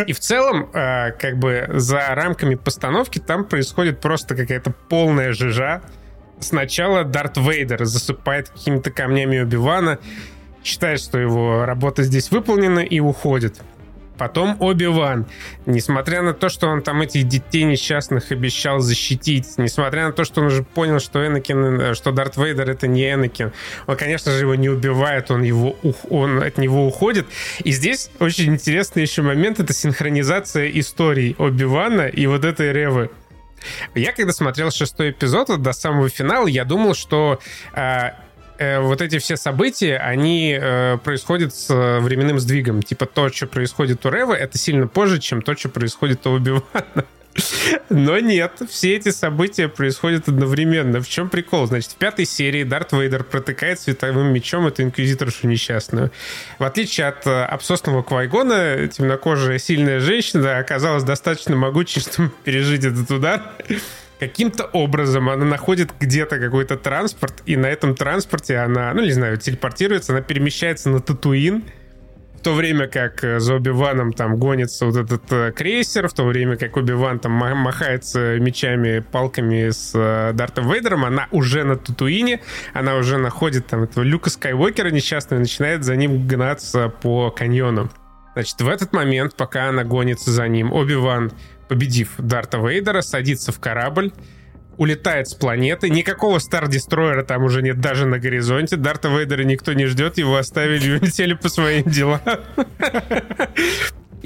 И в целом, э, как бы за рамками постановки там происходит просто какая-то полная жижа. Сначала Дарт Вейдер засыпает какими-то камнями Оби-Вана, считает, что его работа здесь выполнена и уходит. Потом Оби-Ван. Несмотря на то, что он там этих детей несчастных обещал защитить, несмотря на то, что он уже понял, что Энакин, э, что Дарт Вейдер это не Энакин, он, конечно же, его не убивает, он, его, он от него уходит. И здесь очень интересный еще момент, это синхронизация историй Оби-Вана и вот этой Ревы. Я когда смотрел шестой эпизод вот, до самого финала, я думал, что э, э, вот эти все события, они э, происходят с э, временным сдвигом. Типа то, что происходит у Рева, это сильно позже, чем то, что происходит у Убивана. Но нет, все эти события происходят одновременно. В чем прикол? Значит, в пятой серии Дарт Вейдер протыкает световым мечом эту инквизиторшу несчастную. В отличие от э, обсосного Квайгона, темнокожая сильная женщина оказалась достаточно могучей, чтобы пережить этот удар. Каким-то образом она находит где-то какой-то транспорт, и на этом транспорте она, ну, не знаю, телепортируется, она перемещается на Татуин, в то время как э, за Оби-Ваном там гонится вот этот э, крейсер, в то время как Оби-Ван там махается мечами, палками с э, Дартом Вейдером, она уже на Татуине, она уже находит там этого Люка Скайуокера несчастного и начинает за ним гнаться по каньону. Значит, в этот момент, пока она гонится за ним, Оби-Ван победив Дарта Вейдера, садится в корабль, улетает с планеты. Никакого Стар-Дестройера там уже нет даже на горизонте. Дарта Вейдера никто не ждет, его оставили и улетели по своим делам.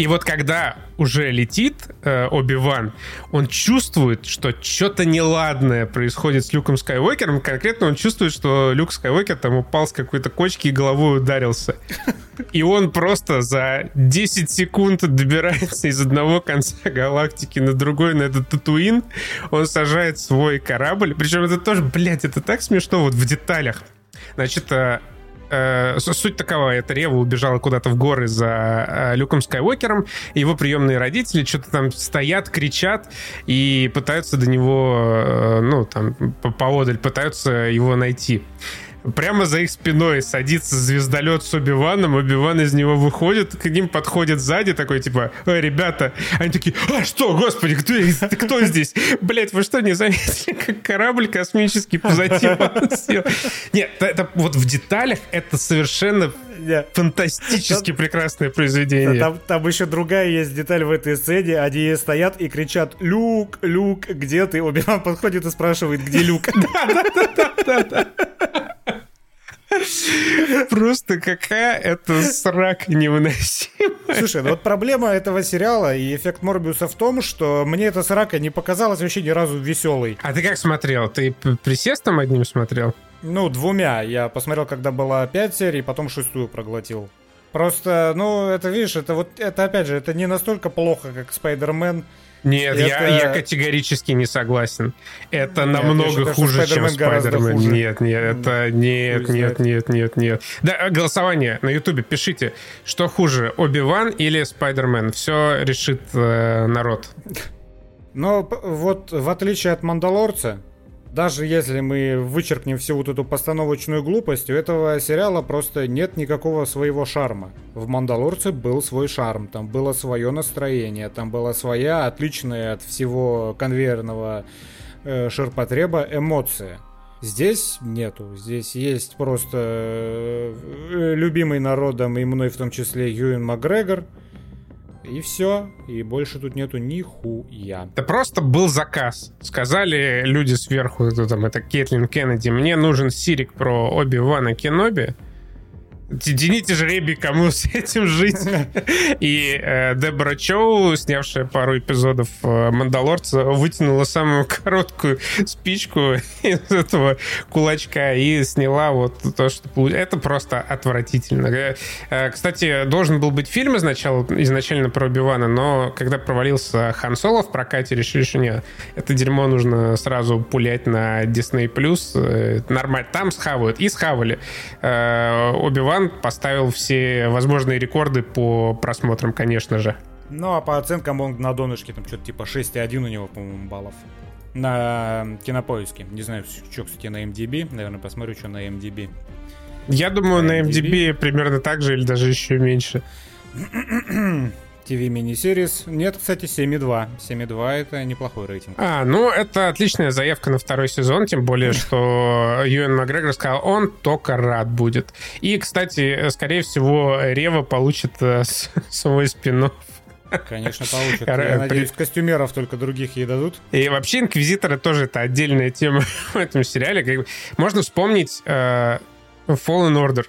И вот когда уже летит э, Оби-Ван, он чувствует, что что-то неладное происходит с Люком Скайуокером. Конкретно он чувствует, что Люк Скайуокер там упал с какой-то кочки и головой ударился. И он просто за 10 секунд добирается из одного конца галактики на другой, на этот Татуин. Он сажает свой корабль. Причем это тоже, блядь, это так смешно вот в деталях. Значит, э, суть такова, это Рева убежала куда-то в горы за э, Люком Скайуокером, его приемные родители что-то там стоят, кричат и пытаются до него, э, ну, там, поодаль, пытаются его найти прямо за их спиной садится звездолет с Оби-Ваном, Оби-Ван из него выходит, к ним подходит сзади, такой, типа, ой, ребята, они такие, а что, господи, кто, кто здесь? Блять, вы что, не заметили, как корабль космический позади вас? Нет, это вот в деталях это совершенно нет. Фантастически прекрасное произведение. Там, там еще другая есть деталь в этой сцене. Они стоят и кричат «Люк, Люк, где ты?» Оби-Ван подходит и спрашивает, где Люк? Да-да-да-да-да. Просто какая это срака невыносимая. Слушай, ну вот проблема этого сериала и эффект Морбиуса в том, что мне эта срака не показалась вообще ни разу веселой. А ты как смотрел? Ты присестом одним смотрел? Ну, двумя. Я посмотрел, когда было пять серий, потом шестую проглотил. Просто, ну, это, видишь, это вот, это опять же, это не настолько плохо, как Спайдермен. Нет, это... я, я категорически не согласен. Это нет, намного считаю, хуже, чем Спайдермен. Нет, нет, это нет, нет, нет, нет, нет. Да, голосование на Ютубе пишите, что хуже, Оби-Ван или Спайдермен. Все решит э, народ. Но вот в отличие от Мандалорца, даже если мы вычеркнем всю вот эту постановочную глупость, у этого сериала просто нет никакого своего шарма. В «Мандалорце» был свой шарм, там было свое настроение, там была своя отличная от всего конвейерного э, ширпотреба эмоция. Здесь нету. Здесь есть просто э, любимый народом и мной в том числе Юэн Макгрегор – и все, и больше тут нету нихуя. Это просто был заказ. Сказали люди сверху, это, там, это Кетлин Кеннеди, мне нужен сирик про Оби-Вана Кеноби. Тяните жребий, кому с этим жить. И э, Дебора Чоу, снявшая пару эпизодов э, Мандалорца, вытянула самую короткую спичку из этого кулачка и сняла вот то, что... Это просто отвратительно. Э, э, кстати, должен был быть фильм изначально, изначально про Бивана, но когда провалился Хан Соло в прокате, решили, что нет, это дерьмо нужно сразу пулять на Disney+. Э, нормально. Там схавают. И схавали. Э, Оби-Ван поставил все возможные рекорды по просмотрам, конечно же. Ну, а по оценкам он на донышке там что-то типа 6,1 у него, по-моему, баллов. На кинопоиске. Не знаю, что, кстати, на MDB. Наверное, посмотрю, что на MDB. Я думаю, на MDB, MDB примерно так же или даже еще меньше. TV мини-серис. Нет, кстати, 7.2. 7.2 это неплохой рейтинг. А, ну, это отличная заявка на второй сезон, тем более, что Юэн Макгрегор сказал, он только рад будет. И, кстати, скорее всего, Рева получит э, свой спин Конечно, получат. Я надеюсь, костюмеров только других ей дадут. И вообще Инквизиторы тоже это отдельная тема в этом сериале. Можно вспомнить э, Fallen Order.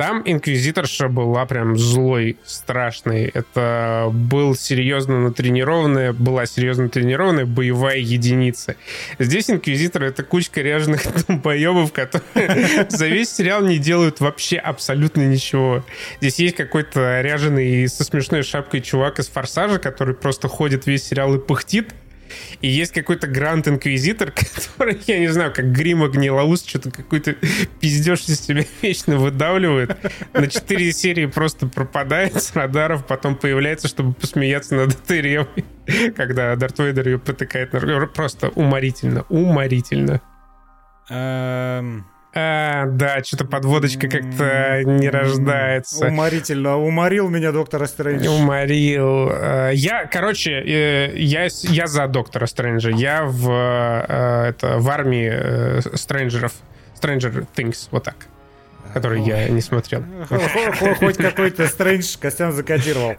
Там инквизиторша была прям злой, страшной. Это был серьезно натренированная, была серьезно тренированная боевая единица. Здесь инквизитор — это кучка ряженых боевов, которые за весь сериал не делают вообще абсолютно ничего. Здесь есть какой-то ряженый со смешной шапкой чувак из «Форсажа», который просто ходит весь сериал и пыхтит, и есть какой-то Гранд Инквизитор, который, я не знаю, как грима гнилоус, что-то какой-то пиздеж из себя вечно выдавливает. На четыре серии просто пропадает с радаров, потом появляется, чтобы посмеяться над этой ревой, когда Дарт Вейдер ее потыкает. Просто уморительно, уморительно. А, да, что-то подводочка как-то не рождается. Уморительно. Уморил меня доктора Стрэндж. Уморил. А, я, короче, э, я, я за доктора Стрэнджа. Я в, э, это, в армии э, Стрэнджеров. Stranger Things, вот так который я не смотрел. Хоть какой-то Стрэндж Костян закодировал.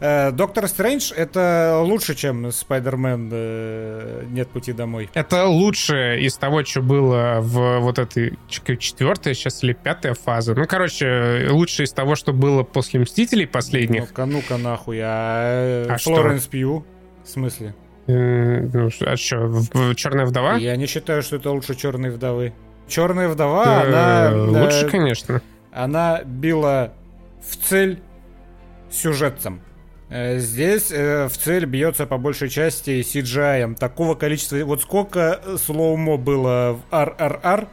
Э, Доктор Стрэндж — это лучше, чем Спайдермен э, «Нет пути домой». Это лучше из того, что было в вот этой четвертая сейчас или пятая фаза. Ну, короче, лучше из того, что было после «Мстителей» последних. Ну-ка, ну-ка нахуй. А, а Флоренс Пью? В смысле? Ну, а что, «Черная вдова»? Я не считаю, что это лучше «Черной вдовы». Черная вдова, она... Лучше, э, конечно. Она била в цель сюжетцем. Э, здесь э, в цель бьется по большей части CGI. Такого количества... Вот сколько слоумо было в RRR,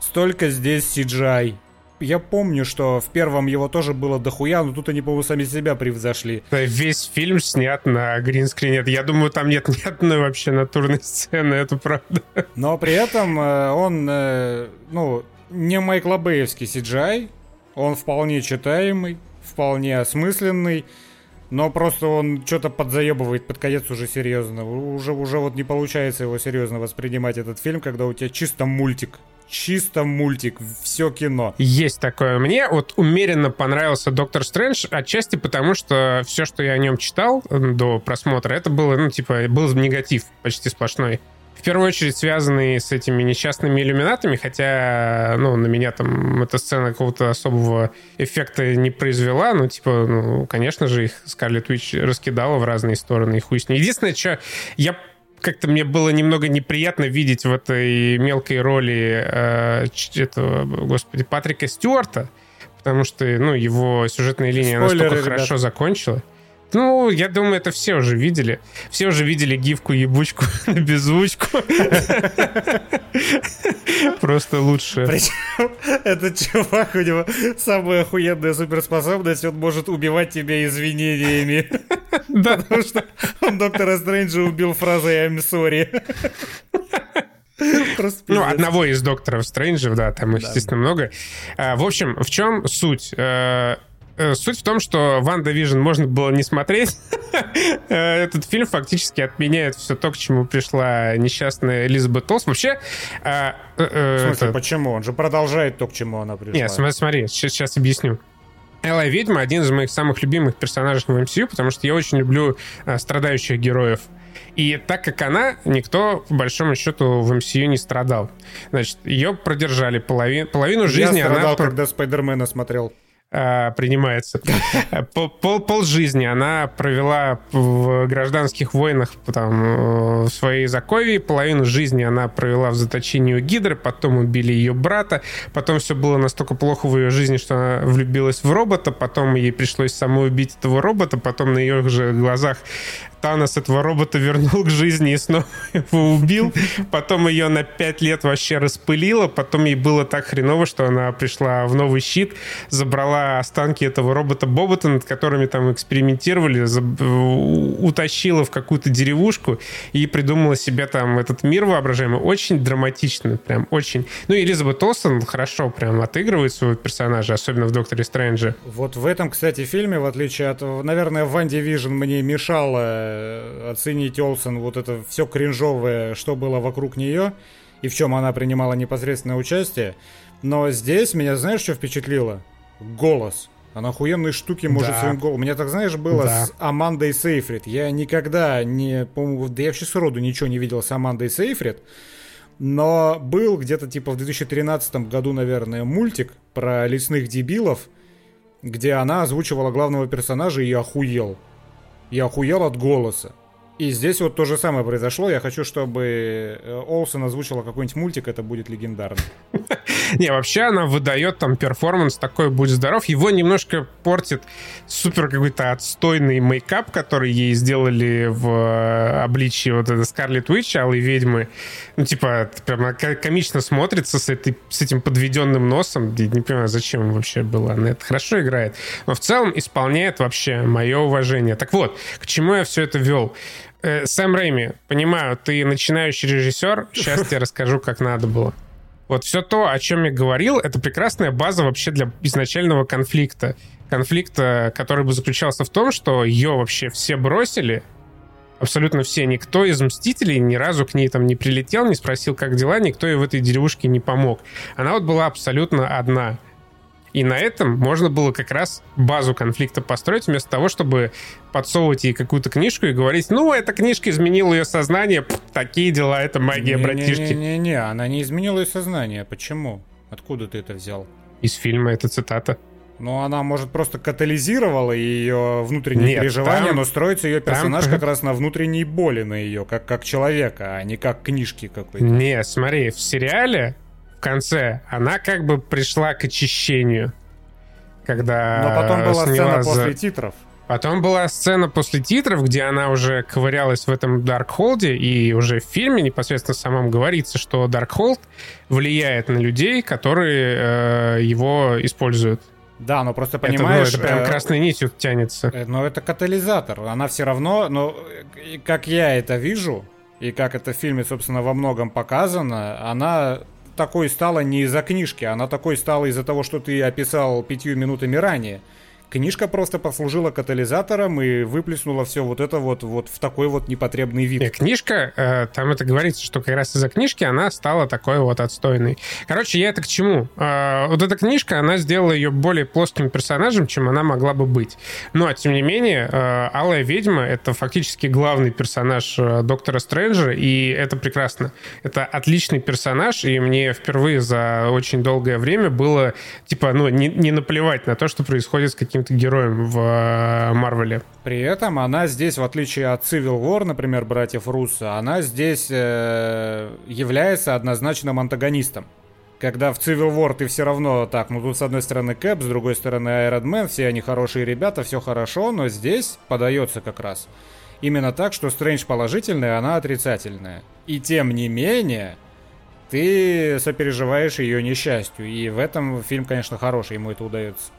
столько здесь CGI я помню, что в первом его тоже было дохуя, но тут они, по-моему, сами себя превзошли. Весь фильм снят на гринскрине. Я думаю, там нет ни одной вообще натурной сцены, это правда. Но при этом э, он, э, ну, не Майкла Бэевский CGI, он вполне читаемый, вполне осмысленный, но просто он что-то подзаебывает под конец уже серьезно. Уже, уже вот не получается его серьезно воспринимать этот фильм, когда у тебя чисто мультик чисто мультик, все кино. Есть такое. Мне вот умеренно понравился Доктор Стрэндж, отчасти потому, что все, что я о нем читал до просмотра, это было, ну, типа, был негатив почти сплошной. В первую очередь связанный с этими несчастными иллюминатами, хотя, ну, на меня там эта сцена какого-то особого эффекта не произвела, ну, типа, ну, конечно же, их Скарлетт Уич раскидала в разные стороны, и хуй с ней. Единственное, что я как-то мне было немного неприятно видеть в этой мелкой роли э, этого, господи, Патрика Стюарта, потому что, ну, его сюжетная линия Спойлеры, настолько ребят. хорошо закончила. Ну, я думаю, это все уже видели. Все уже видели гифку-ебучку на беззвучку. Просто лучше. Причем этот чувак, у него самая охуенная суперспособность, он может убивать тебя извинениями. Да. Потому что он доктора Стрэнджа убил фразой «I'm sorry». ну, одного из докторов Стрэнджев, да, там, естественно, много. А, в общем, в чем суть? Э, суть в том, что WandaVision можно было не смотреть. Э, этот фильм фактически отменяет все то, к чему пришла несчастная Элизабет Олсен. Вообще... В смысле, почему? Он же продолжает то, к чему она пришла. Нет, смотри, смотри сейчас, сейчас объясню. Алая Ведьма один из моих самых любимых персонажей в MCU, потому что я очень люблю страдающих героев. И так как она, никто, по большому счету, в MCU не страдал. Значит, ее продержали половину, половину жизни. Я страдал, она... когда Спайдермена смотрел. Э, принимается. Пол, пол, пол жизни она провела в гражданских войнах там, в своей заковии, половину жизни она провела в заточении у Гидры, потом убили ее брата, потом все было настолько плохо в ее жизни, что она влюбилась в робота, потом ей пришлось самой убить этого робота, потом на ее же глазах Танос этого робота вернул к жизни и снова его убил. Потом ее на пять лет вообще распылило. Потом ей было так хреново, что она пришла в новый щит, забрала останки этого робота-бобота, над которыми там экспериментировали, утащила в какую-то деревушку и придумала себе там этот мир воображаемый. Очень драматично, прям очень. Ну, Элизабет Олсен хорошо прям отыгрывает своего персонажа, особенно в «Докторе Стрэнджа». Вот в этом, кстати, фильме, в отличие от, наверное, «WandaVision» мне мешало Э, оценить Олсен вот это все кринжовое, что было вокруг нее и в чем она принимала непосредственное участие. Но здесь меня, знаешь, что впечатлило? Голос. Она охуенные штуки может да. своим голосом. У меня так, знаешь, было да. с Амандой Сейфрид. Я никогда не, по-моему, да я вообще сроду ничего не видел с Амандой Сейфрид. Но был где-то типа в 2013 году, наверное, мультик про лесных дебилов, где она озвучивала главного персонажа и охуел. Я охуел от голоса. И здесь вот то же самое произошло. Я хочу, чтобы э, Олсен озвучила какой-нибудь мультик, это будет легендарно. Не, вообще она выдает там перформанс такой «Будь здоров». Его немножко портит супер какой-то отстойный мейкап, который ей сделали в э, обличии вот этой Scarlet Witch, Алой Ведьмы. Ну, типа, прям комично смотрится с, этой, с этим подведенным носом. Я не понимаю, зачем вообще было. Она это хорошо играет. Но в целом исполняет вообще мое уважение. Так вот, к чему я все это вел? Э, Сэм Рэйми, понимаю, ты начинающий режиссер, сейчас тебе расскажу, как надо было. Вот все то, о чем я говорил, это прекрасная база вообще для изначального конфликта. Конфликта, который бы заключался в том, что ее вообще все бросили, абсолютно все. Никто из Мстителей ни разу к ней там не прилетел, не спросил, как дела, никто ей в этой деревушке не помог. Она вот была абсолютно одна. И на этом можно было как раз базу конфликта построить, вместо того, чтобы подсовывать ей какую-то книжку и говорить, ну, эта книжка изменила ее сознание, Пфф, такие дела, это магия, не, братишки. Не-не-не, она не изменила ее сознание. Почему? Откуда ты это взял? Из фильма, это цитата. Ну, она, может, просто катализировала ее внутренние Нет, переживания, там, но строится ее персонаж там... как раз на внутренней боли на ее, как, как человека, а не как книжки какой-то. Не, смотри, в сериале конце, она как бы пришла к очищению. Когда Но потом была сцена за... после титров. Потом была сцена после титров, где она уже ковырялась в этом Даркхолде, и уже в фильме непосредственно самом говорится, что Даркхолд влияет на людей, которые э, его используют. Да, но просто понимаешь... Это, ну, это прям э, красной нитью тянется. Э, но это катализатор. Она все равно... Но как я это вижу, и как это в фильме, собственно, во многом показано, она такой стала не из-за книжки, она такой стала из-за того, что ты описал пятью минутами ранее. Книжка просто послужила катализатором и выплеснула все вот это вот, вот в такой вот непотребный вид. Нет, книжка, э, там это говорится, что как раз из-за книжки она стала такой вот отстойной. Короче, я это к чему? Э, вот эта книжка, она сделала ее более плоским персонажем, чем она могла бы быть. Но, тем не менее, э, Алая Ведьма — это фактически главный персонаж э, Доктора Стрэнджа, и это прекрасно. Это отличный персонаж, и мне впервые за очень долгое время было, типа, ну, не, не наплевать на то, что происходит с каким каким-то героем в э, Марвеле. При этом она здесь, в отличие от Civil War, например, братьев Руссо, она здесь э, является однозначным антагонистом. Когда в Civil War ты все равно так, ну тут с одной стороны Кэп, с другой стороны Iron Man, все они хорошие ребята, все хорошо, но здесь подается как раз именно так, что Стрэндж положительная, она отрицательная. И тем не менее, ты сопереживаешь ее несчастью. И в этом фильм, конечно, хороший, ему это удается.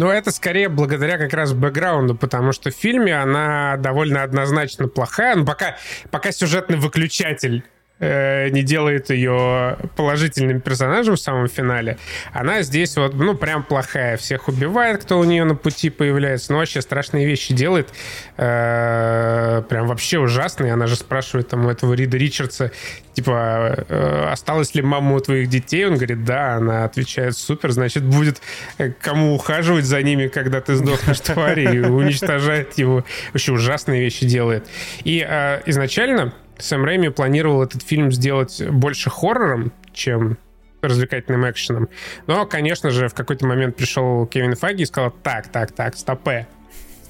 Но это скорее благодаря как раз бэкграунду, потому что в фильме она довольно однозначно плохая. Но пока, пока сюжетный выключатель не делает ее положительным персонажем в самом финале, она здесь вот, ну, прям плохая. Всех убивает, кто у нее на пути появляется. Ну, вообще страшные вещи делает. Э, прям вообще ужасные. Она же спрашивает там у этого Рида Ричардса, типа, э, осталась ли мама у твоих детей? Он говорит, да. Она отвечает, супер, значит, будет э, кому ухаживать за ними, когда ты сдохнешь, твари, и уничтожает его. Вообще ужасные вещи делает. И э, изначально Сэм Рэйми планировал этот фильм сделать больше хоррором, чем развлекательным экшеном. Но, конечно же, в какой-то момент пришел Кевин Фаги и сказал, так, так, так, стопе,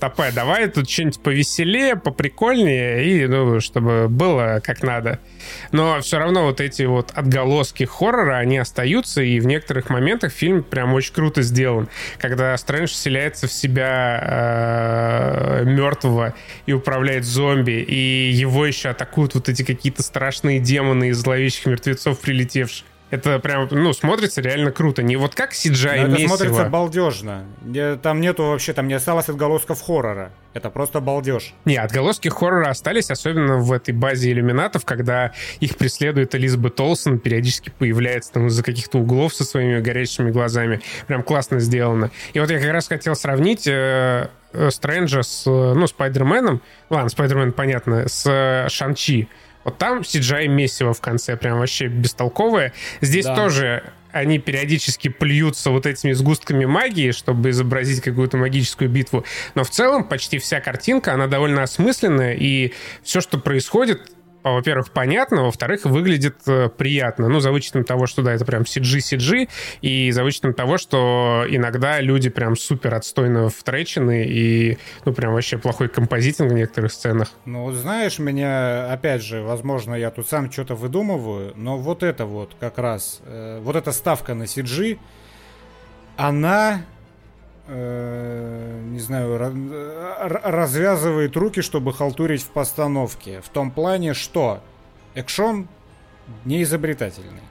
стопе, давай тут что-нибудь повеселее, поприкольнее, и, ну, чтобы было как надо. Но все равно вот эти вот отголоски хоррора, они остаются, и в некоторых моментах фильм прям очень круто сделан. Когда Стрэндж вселяется в себя э, мертвого и управляет зомби, и его еще атакуют вот эти какие-то страшные демоны из зловещих мертвецов прилетевших. Это прям, ну, смотрится реально круто. Не вот как CGI Но это смотрится балдежно. Там нету вообще, там не осталось отголосков хоррора. Это просто балдеж. Не, отголоски хоррора остались, особенно в этой базе иллюминатов, когда их преследует Элизабет Олсен, периодически появляется там из-за каких-то углов со своими горящими глазами. Прям классно сделано. И вот я как раз хотел сравнить э, э Стрэнджа с, э, ну, Спайдерменом. Ладно, Спайдермен, понятно, с э, Шанчи. Вот там CGI месиво в конце, прям вообще бестолковое. Здесь да. тоже они периодически плюются вот этими сгустками магии, чтобы изобразить какую-то магическую битву. Но в целом почти вся картинка, она довольно осмысленная, и все, что происходит, во-первых, понятно, во-вторых, выглядит э, приятно. Ну, за вычетом того, что, да, это прям CG-CG, и за вычетом того, что иногда люди прям супер отстойно втречены, и, ну, прям вообще плохой композитинг в некоторых сценах. Ну, знаешь, меня, опять же, возможно, я тут сам что-то выдумываю, но вот это вот как раз, э, вот эта ставка на CG, она Э, не знаю, развязывает руки, чтобы халтурить в постановке. В том плане, что экшон не изобретательный.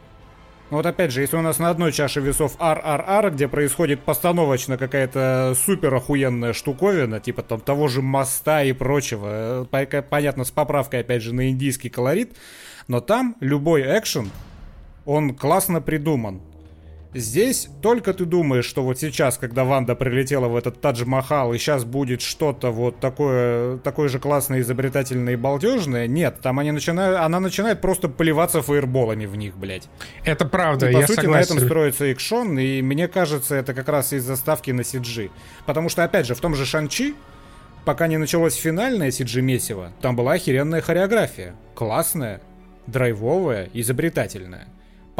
Ну вот опять же, если у нас на одной чаше весов RRR, где происходит постановочно какая-то супер охуенная штуковина, типа там того же моста и прочего, э, понятно, с поправкой опять же на индийский колорит, но там любой экшен, он классно придуман. Здесь только ты думаешь, что вот сейчас, когда Ванда прилетела в этот Тадж-Махал, и сейчас будет что-то вот такое, такое же классное, изобретательное и балдежное. Нет, там они начинают, она начинает просто поливаться фаерболами в них, блядь. Это правда, и, по я сути, согласен. на этом строится экшон, и мне кажется, это как раз из заставки на CG. Потому что, опять же, в том же Шанчи, пока не началось финальное CG-месиво, там была охеренная хореография. Классная, драйвовая, изобретательная.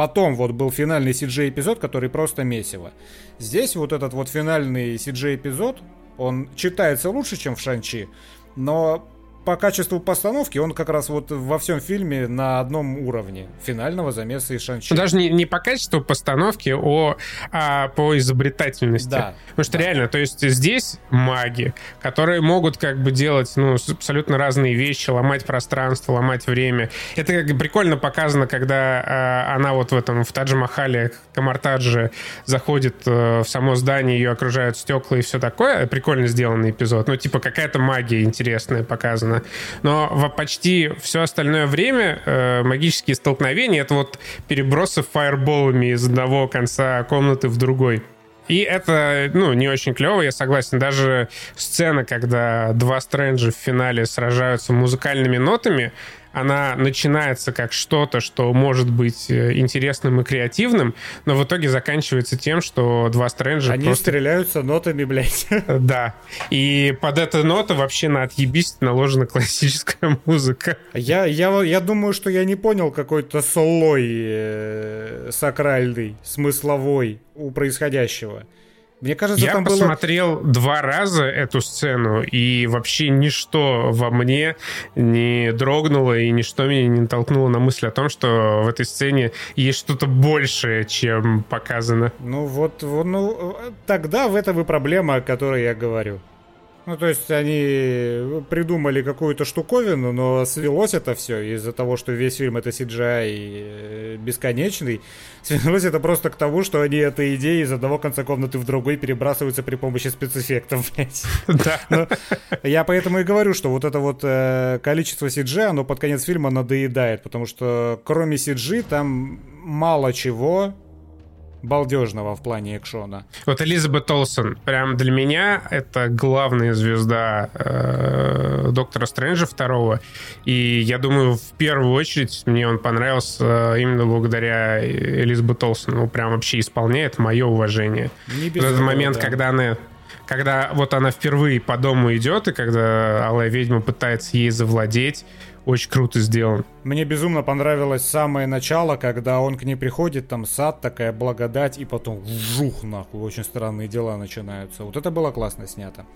Потом вот был финальный CG-эпизод, который просто месиво. Здесь вот этот вот финальный CG-эпизод, он читается лучше, чем в Шанчи, но по качеству постановки он как раз вот во всем фильме на одном уровне финального замеса и Шанчи. Даже не, не по качеству постановки, о, а по изобретательности. Да. Потому что да. реально, то есть здесь маги, которые могут как бы делать ну, абсолютно разные вещи, ломать пространство, ломать время. Это как бы прикольно показано, когда а, она вот в этом, в Тадж-Махале, Камартадже заходит а, в само здание, ее окружают стекла и все такое. Прикольно сделанный эпизод. Ну, типа какая-то магия интересная показана показано. Но почти все остальное время э, магические столкновения — это вот перебросы фаерболами из одного конца комнаты в другой. И это, ну, не очень клево, я согласен. Даже сцена, когда два Стрэнджа в финале сражаются музыкальными нотами, она начинается как что-то, что может быть э, интересным и креативным, но в итоге заканчивается тем, что два Стрэнджа Они просто... стреляются нотами, блядь. Да. И под эту ноту вообще на отъебись наложена классическая музыка. Я, я, я думаю, что я не понял какой-то солой э, сакральный, смысловой у происходящего. Мне кажется, я там посмотрел было... два раза эту сцену, и вообще ничто во мне не дрогнуло, и ничто меня не толкнуло на мысль о том, что в этой сцене есть что-то большее, чем показано. Ну вот, ну, тогда в этом и проблема, о которой я говорю. Ну, то есть они придумали какую-то штуковину, но свелось это все из-за того, что весь фильм это CGI э, бесконечный. Свелось это просто к тому, что они этой идеей из одного конца комнаты в другой перебрасываются при помощи спецэффектов, блядь. Да. Но я поэтому и говорю, что вот это вот э, количество CG, оно под конец фильма надоедает, потому что кроме CG там мало чего балдежного в плане экшона. Вот Элизабет Олсен, прям для меня это главная звезда э, Доктора Стрэнджа второго. И я думаю, в первую очередь мне он понравился э, именно благодаря Элизабет Олсен. Ну, прям вообще исполняет мое уважение. Не без вот этот момент, да. когда она когда вот она впервые по дому идет, и когда Алая Ведьма пытается ей завладеть, очень круто сделан. Мне безумно понравилось самое начало, когда он к ней приходит, там сад, такая благодать, и потом вжух нахуй, очень странные дела начинаются. Вот это было классно снято.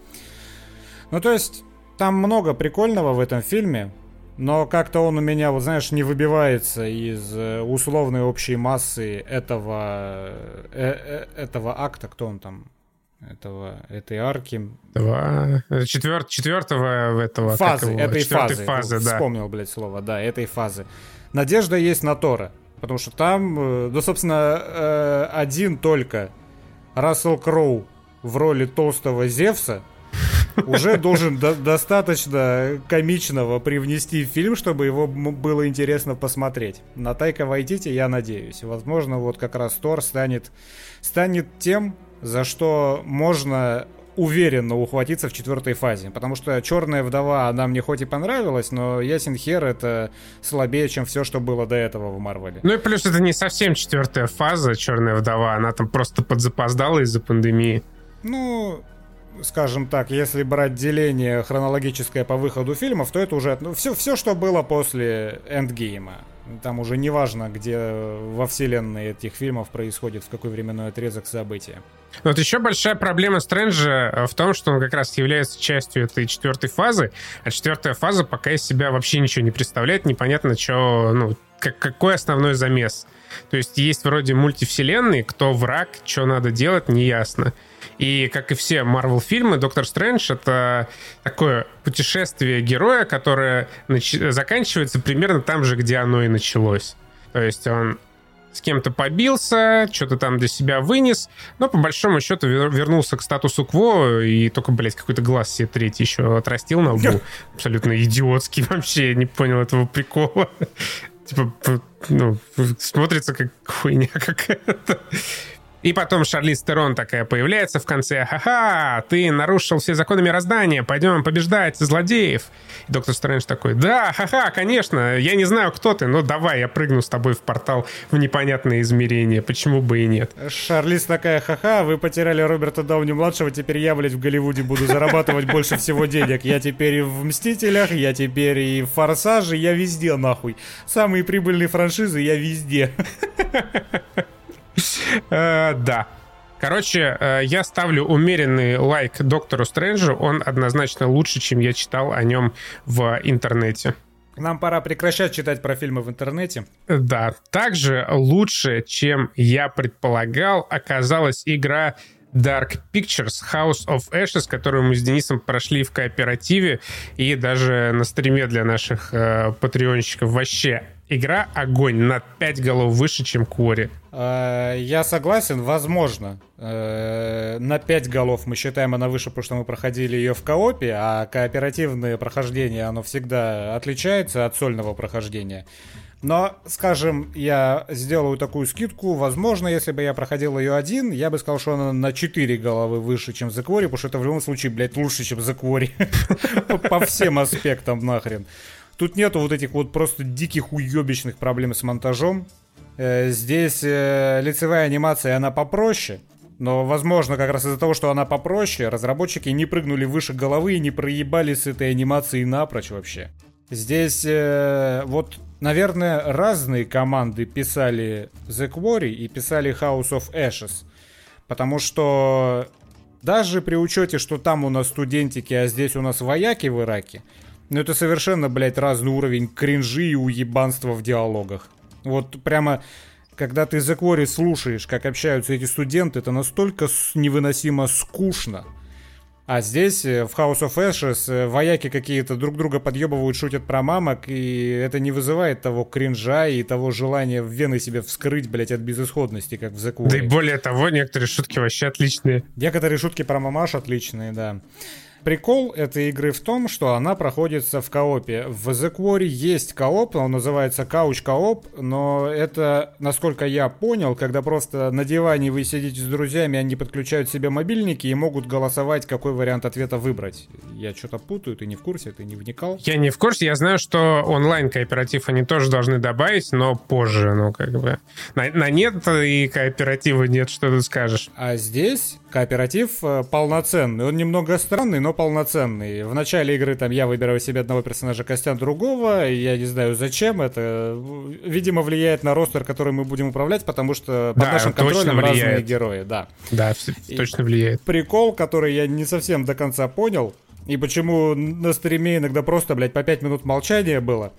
Ну, то есть, там много прикольного в этом фильме, но как-то он у меня, вот знаешь, не выбивается из э, условной общей массы этого, э, э, этого акта, кто он там, этого, этой арки. Два. Четвер, четвертого этого. Фазы, его, этой фазы. фазы да. Вспомнил, блядь, слово, да, этой фазы. Надежда есть на Тора. Потому что там, ну, собственно, один только Рассел Кроу в роли толстого Зевса уже должен до- достаточно комичного привнести в фильм, чтобы его было интересно посмотреть. На Тайка Вайтити я надеюсь. Возможно, вот как раз Тор станет, станет тем, за что можно уверенно ухватиться в четвертой фазе. Потому что Черная вдова, она мне хоть и понравилась, но Ясен Хер это слабее, чем все, что было до этого в Марвеле. Ну и плюс это не совсем четвертая фаза Черная вдова, она там просто подзапоздала из-за пандемии. Ну, скажем так, если брать деление хронологическое по выходу фильмов, то это уже ну, все, все, что было после Эндгейма. Там уже не важно, где во вселенной этих фильмов происходит, в какой временной отрезок события. Вот еще большая проблема Стрэнджа э, в том, что он как раз является частью этой четвертой фазы, а четвертая фаза пока из себя вообще ничего не представляет, непонятно, что, ну, как, какой основной замес. То есть есть вроде мультивселенные, кто враг, что надо делать, неясно. И, как и все Марвел-фильмы, Доктор Стрэндж — это такое путешествие героя, которое нач... заканчивается примерно там же, где оно и началось. То есть он с кем-то побился, что-то там для себя вынес, но по большому счету вернулся к статусу кво и только, блядь, какой-то глаз себе третий еще отрастил на лбу. Абсолютно идиотский вообще, не понял этого прикола. Типа, ну, смотрится как хуйня какая-то. И потом Шарлиз Терон такая появляется в конце. Ха-ха, ты нарушил все законы мироздания, пойдем побеждать злодеев. И доктор Стрэндж такой, да, ха-ха, конечно, я не знаю, кто ты, но давай, я прыгну с тобой в портал в непонятное измерение, почему бы и нет. Шарлиз такая, ха-ха, вы потеряли Роберта Дауни-младшего, теперь я, блядь, в Голливуде буду зарабатывать больше всего денег. Я теперь и в «Мстителях», я теперь и в «Форсаже», я везде, нахуй. Самые прибыльные франшизы я везде. Э, да. Короче, э, я ставлю умеренный лайк Доктору Стрэнджу. Он однозначно лучше, чем я читал о нем в интернете. Нам пора прекращать читать про фильмы в интернете. Да. Также лучше, чем я предполагал, оказалась игра Dark Pictures House of Ashes, которую мы с Денисом прошли в кооперативе и даже на стриме для наших э, патреонщиков. Вообще игра огонь на 5 голов выше, чем Кори. Э, я согласен, возможно. Э, на 5 голов мы считаем она выше, потому что мы проходили ее в коопе, а кооперативное прохождение, оно всегда отличается от сольного прохождения. Но, скажем, я сделаю такую скидку. Возможно, если бы я проходил ее один, я бы сказал, что она на 4 головы выше, чем The Quarry, потому что это в любом случае, блядь, лучше, чем The Quarry. По всем аспектам нахрен. Тут нету вот этих вот просто диких уебищных проблем с монтажом. Э, здесь э, лицевая анимация, она попроще. Но, возможно, как раз из-за того, что она попроще, разработчики не прыгнули выше головы и не проебали с этой анимацией напрочь вообще. Здесь э, вот, наверное, разные команды писали The Quarry и писали House of Ashes. Потому что даже при учете, что там у нас студентики, а здесь у нас вояки в Ираке, ну это совершенно, блядь, разный уровень кринжи и уебанства в диалогах. Вот прямо, когда ты за Квори слушаешь, как общаются эти студенты, это настолько невыносимо скучно. А здесь, э, в House of Ashes, э, вояки какие-то друг друга подъебывают, шутят про мамок, и это не вызывает того кринжа и того желания в вены себе вскрыть, блядь, от безысходности, как в The Quarry. Да и более того, некоторые шутки вообще отличные. Некоторые шутки про мамаш отличные, да. Прикол этой игры в том, что она проходится в коопе. В The Quarry есть кооп, он называется Couch Co-op, но это, насколько я понял, когда просто на диване вы сидите с друзьями, они подключают себе мобильники и могут голосовать, какой вариант ответа выбрать. Я что-то путаю, ты не в курсе, ты не вникал? Я не в курсе, я знаю, что онлайн-кооператив они тоже должны добавить, но позже, ну как бы. На, на нет и кооператива нет, что ты скажешь. А здесь кооператив э, полноценный. Он немного странный, но полноценный. В начале игры там я выбираю себе одного персонажа, Костян другого. Я не знаю зачем это. Видимо, влияет на ростер, который мы будем управлять, потому что под Да, нашим контролем точно разные влияет. герои, да. Да, И- точно влияет. Прикол, который я не совсем до конца понял, и почему на стриме иногда просто, блядь, по 5 минут молчания было.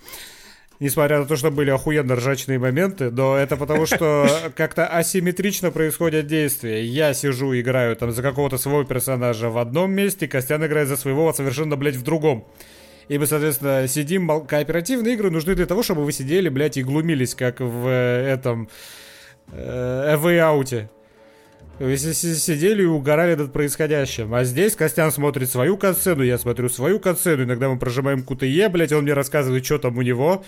Несмотря на то, что были охуенно ржачные моменты, но это потому, что как-то асимметрично происходят действия. Я сижу, играю там за какого-то своего персонажа в одном месте, Костян играет за своего совершенно, блядь, в другом. И мы, соответственно, сидим... Кооперативные игры нужны для того, чтобы вы сидели, блядь, и глумились, как в э, этом... Э, Way Out. Сидели и угорали над происходящим. А здесь Костян смотрит свою катсцену, я смотрю свою катсцену. Иногда мы прожимаем QTE, блядь, он мне рассказывает, что там у него.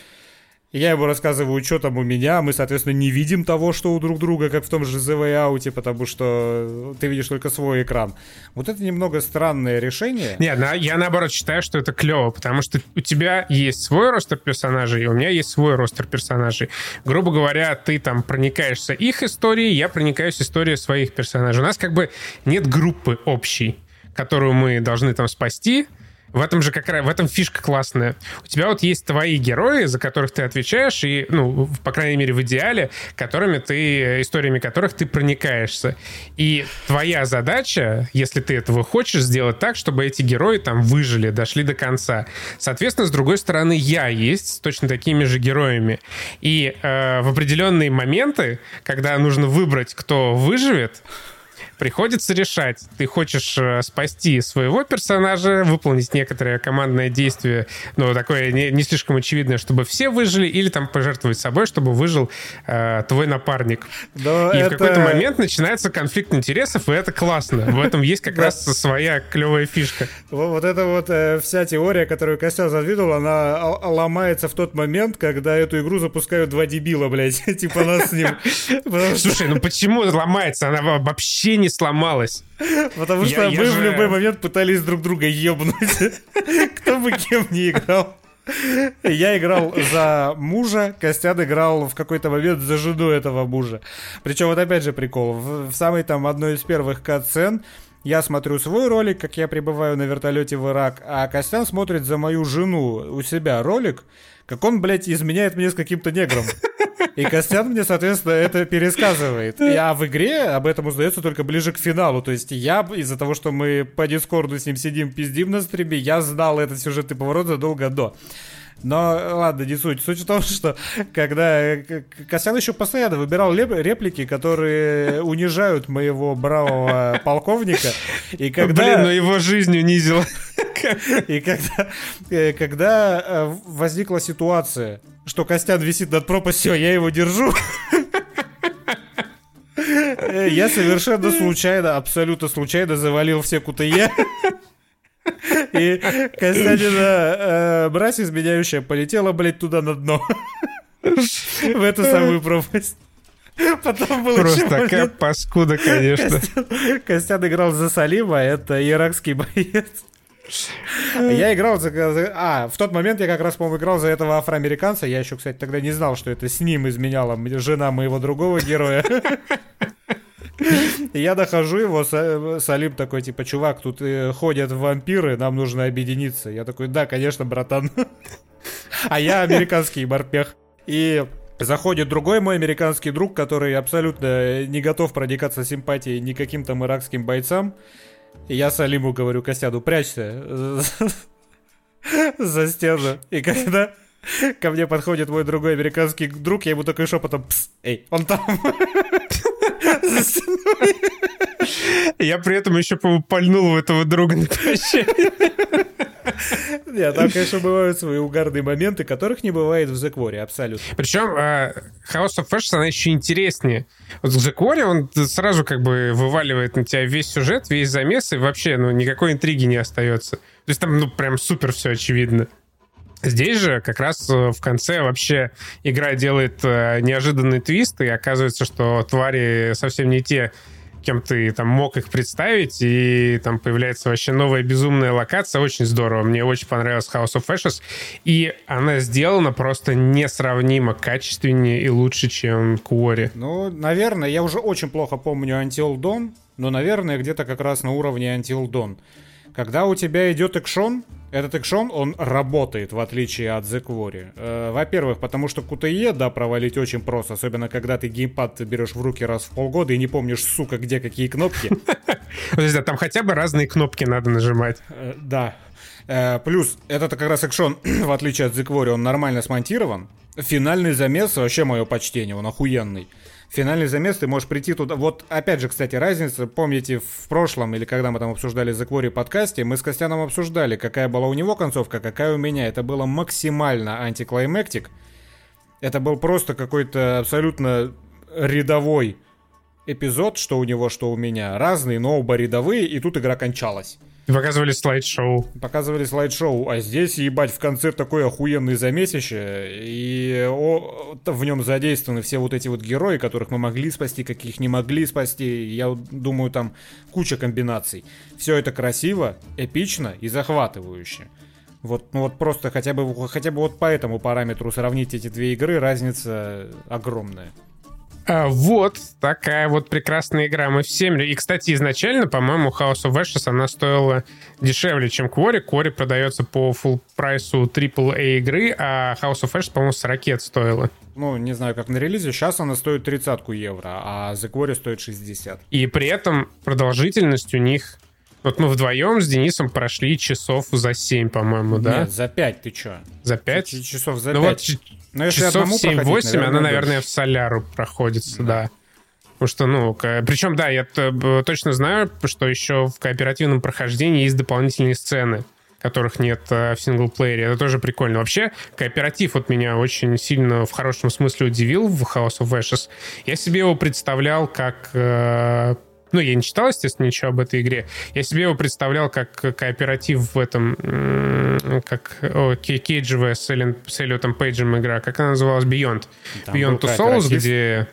Я ему рассказываю, что там у меня. Мы, соответственно, не видим того, что у друг друга, как в том же Way Out, потому что ты видишь только свой экран. Вот это немного странное решение. Не, на- я наоборот считаю, что это клево, потому что у тебя есть свой ростер персонажей, и у меня есть свой ростер персонажей. Грубо говоря, ты там проникаешься их историей, я проникаюсь историей своих персонажей. У нас как бы нет группы общей, которую мы должны там спасти. В этом же как раз, в этом фишка классная. У тебя вот есть твои герои, за которых ты отвечаешь, и, ну, по крайней мере, в идеале, которыми ты, историями которых ты проникаешься. И твоя задача, если ты этого хочешь, сделать так, чтобы эти герои там выжили, дошли до конца. Соответственно, с другой стороны, я есть с точно такими же героями. И э, в определенные моменты, когда нужно выбрать, кто выживет, приходится решать. Ты хочешь э, спасти своего персонажа, выполнить некоторое командное действие, но такое не, не слишком очевидное, чтобы все выжили, или там пожертвовать собой, чтобы выжил э, твой напарник. Но И это- в какой-то момент начинается конфликт интересов, и это классно. В этом есть как раз своя клевая фишка. Во- Вот эта вот э, вся теория, которую Костян задвинул, она ломается в тот момент, когда эту игру запускают два дебила, блядь, типа нас с ним. Слушай, ну почему ломается? Она во- вообще не сломалась. потому Я- что я мы в же- любой момент пытались друг друга ебнуть. Кто бы кем не играл. Я играл за мужа, Костян играл в какой-то момент за жену этого мужа. Причем вот опять же прикол. В, в самой там одной из первых катсцен я смотрю свой ролик, как я прибываю на вертолете в Ирак, а Костян смотрит за мою жену у себя ролик, как он, блядь, изменяет мне с каким-то негром. И Костян мне, соответственно, это пересказывает. И, а в игре об этом узнается только ближе к финалу. То есть я из-за того, что мы по Дискорду с ним сидим, пиздим на стриме, я знал этот сюжетный поворот задолго до. Но ладно, не суть. Суть в том, что когда э, Костян еще постоянно выбирал реплики, которые унижают моего бравого полковника. И когда... Блин, ну его жизнь унизила. И когда, э, когда э, возникла ситуация, что Костян висит над пропастью, а я его держу, я совершенно случайно, абсолютно случайно завалил все кутые. И Костянина э, мразь изменяющая полетела, блядь, туда на дно. В эту самую пропасть. Потом был еще Просто такая момент, паскуда, конечно. Костян, Костян играл за Салима, это иракский боец. А Я играл за, А, в тот момент я как раз, по-моему, играл за этого афроамериканца. Я еще, кстати, тогда не знал, что это с ним изменяла жена моего другого героя. Я дохожу его, Са- Салим такой, типа, чувак, тут э, ходят вампиры, нам нужно объединиться. Я такой, да, конечно, братан. А я американский морпех. И заходит другой мой американский друг, который абсолютно не готов проникаться симпатией никаким там иракским бойцам. И я Салиму говорю, Костяну, прячься за стену. И когда ко мне подходит мой другой американский друг, я ему такой шепотом, Пс, эй, он там. Я при этом еще, пальнул в этого друга на прощание. Нет, там, конечно, бывают свои угарные моменты, которых не бывает в The Quarry, абсолютно. Причем э, House of Ashes, она еще интереснее. Вот в The Quarry он сразу как бы вываливает на тебя весь сюжет, весь замес, и вообще, ну, никакой интриги не остается. То есть там, ну, прям супер все очевидно. Здесь же как раз э, в конце вообще игра делает э, неожиданный твист, и оказывается, что твари совсем не те, кем ты там мог их представить, и там появляется вообще новая безумная локация, очень здорово, мне очень понравилась House of Ashes, и она сделана просто несравнимо качественнее и лучше, чем Quarry. Ну, наверное, я уже очень плохо помню Until Dawn, но, наверное, где-то как раз на уровне Until Dawn. Когда у тебя идет экшон, этот экшон, он работает, в отличие от The Quarry. Э, во-первых, потому что QTE, да, провалить очень просто, особенно когда ты геймпад берешь в руки раз в полгода и не помнишь, сука, где какие кнопки. Подожди, там хотя бы разные кнопки надо нажимать. Э, да. Э, плюс, этот как раз экшон, в отличие от The Quarry, он нормально смонтирован. Финальный замес, вообще мое почтение, он охуенный финальный замес, ты можешь прийти туда. Вот, опять же, кстати, разница, помните, в прошлом, или когда мы там обсуждали The Quarry подкасте, мы с Костяном обсуждали, какая была у него концовка, какая у меня. Это было максимально антиклаймектик. Это был просто какой-то абсолютно рядовой эпизод, что у него, что у меня. Разные, но оба рядовые, и тут игра кончалась. Показывали слайд-шоу. Показывали слайд-шоу, а здесь, ебать, в конце такое охуенное замесище, и о, в нем задействованы все вот эти вот герои, которых мы могли спасти, каких не могли спасти, я думаю, там куча комбинаций. Все это красиво, эпично и захватывающе. Вот, ну вот просто хотя бы, хотя бы вот по этому параметру сравнить эти две игры, разница огромная. А, вот такая вот прекрасная игра. Мы все... И, кстати, изначально, по-моему, House of Ashes она стоила дешевле, чем Quarry. Quarry продается по full прайсу AAA игры, а House of Ashes, по-моему, 40 стоила. Ну, не знаю, как на релизе. Сейчас она стоит 30 евро, а The Quarry стоит 60. И при этом продолжительность у них вот мы вдвоем с Денисом прошли часов за 7, по-моему, да? Нет, за 5 ты чё? За 5? Ч- часов за ну 5. Вот Но если часов 7-8 она, наверное, в соляру проходится, да. да. Потому что, ну, причем, да, я точно знаю, что еще в кооперативном прохождении есть дополнительные сцены которых нет э, в синглплеере. Это тоже прикольно. Вообще, кооператив вот меня очень сильно в хорошем смысле удивил в House of Ashes. Я себе его представлял как э, ну, я не читал, естественно, ничего об этой игре. Я себе его представлял как кооператив в этом, как о, кейджевая с, Эллен, с Эллиотом Пейджем игра. Как она называлась? Beyond. Там Beyond Two Souls, где...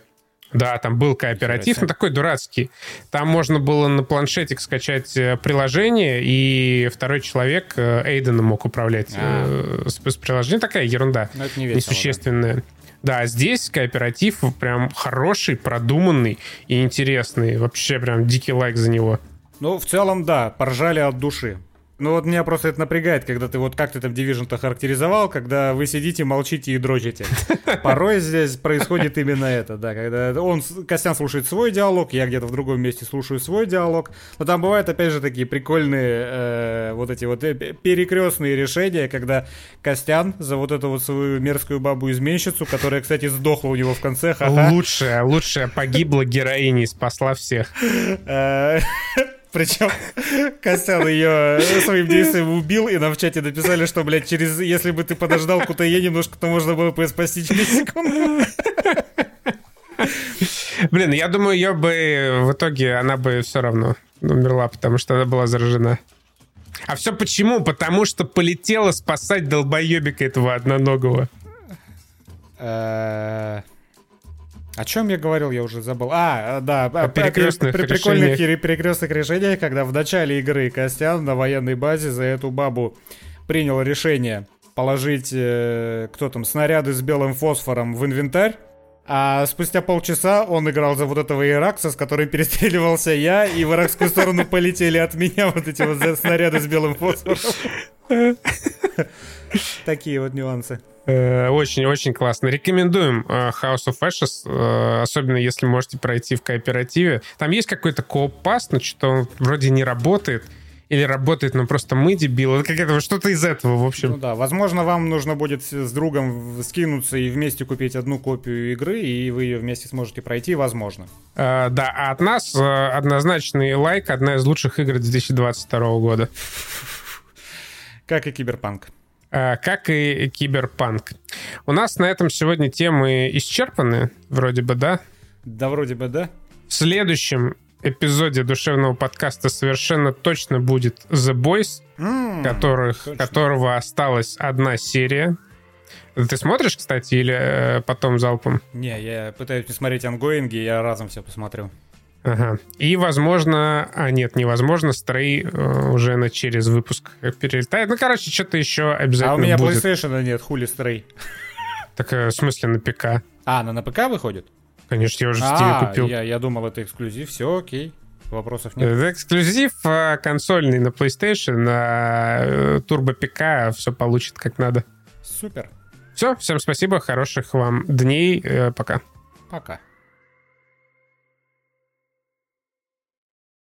Да, там был кооператив, но такой дурацкий. Там можно было на планшетик скачать э, приложение, и второй человек э, Эйдена мог управлять а. Э, с, с приложением. Такая ерунда. Но это не весело, несущественная. Да. Да, здесь кооператив прям хороший, продуманный и интересный. Вообще прям дикий лайк за него. Ну, в целом, да, поржали от души. Ну вот меня просто это напрягает, когда ты вот как ты там Division-то характеризовал, когда вы сидите, молчите и дрочите. Порой здесь происходит именно это, да, когда он, Костян слушает свой диалог, я где-то в другом месте слушаю свой диалог, но там бывают, опять же, такие прикольные э, вот эти вот э, перекрестные решения, когда Костян за вот эту вот свою мерзкую бабу-изменщицу, которая, кстати, сдохла у него в конце, ха-ха. Лучшая, лучшая погибла героиня и спасла всех. Э, причем Костян ее своим действием убил, и нам в чате написали, что, блядь, через... Если бы ты подождал Кутае немножко, то можно было бы спасти через секунду. Блин, я думаю, ее бы в итоге она бы все равно умерла, потому что она была заражена. А все почему? Потому что полетела спасать долбоебика этого одноногого. Э, о чем я говорил, я уже забыл. А, да, о перекрестных при, при, прикольных перекрестных решениях, когда в начале игры Костян на военной базе за эту бабу принял решение положить, э, кто там, снаряды с белым фосфором в инвентарь. А спустя полчаса он играл за вот этого иракса, с которым перестреливался я, и в иракскую сторону полетели от меня вот эти вот снаряды с белым фосфором. Такие вот нюансы. Очень-очень э, классно. Рекомендуем э, House of Ashes, э, особенно если можете пройти в кооперативе. Там есть какой-то кооп-пас, но что он вроде не работает. Или работает, но просто мы дебилы. Как-то что-то из этого, в общем. Ну да, возможно, вам нужно будет с другом скинуться и вместе купить одну копию игры, и вы ее вместе сможете пройти, возможно. А, да, а от нас однозначный лайк, одна из лучших игр 2022 года. Как и Киберпанк. Э, как и Киберпанк. У нас на этом сегодня темы исчерпаны, вроде бы, да? Да, вроде бы, да. В следующем эпизоде душевного подкаста совершенно точно будет The Boys, mm, которых, которого осталась одна серия. Ты смотришь, кстати, или э, потом залпом? Не, я пытаюсь посмотреть ongoing и, я разом все посмотрю. Ага. И, возможно... А, нет, невозможно. Stray э, уже на через выпуск перелетает. Ну, короче, что-то еще обязательно А у меня будет. PlayStation нет, хули Стрей. Так, э, в смысле, на ПК? А, на, на ПК выходит? Конечно, я уже в Steam а, купил. Я, я думал, это эксклюзив. Все, окей. Вопросов нет. Это эксклюзив а, консольный на PlayStation, на Turbo ПК все получит как надо. Супер. Все, всем спасибо, хороших вам дней, э, пока. Пока.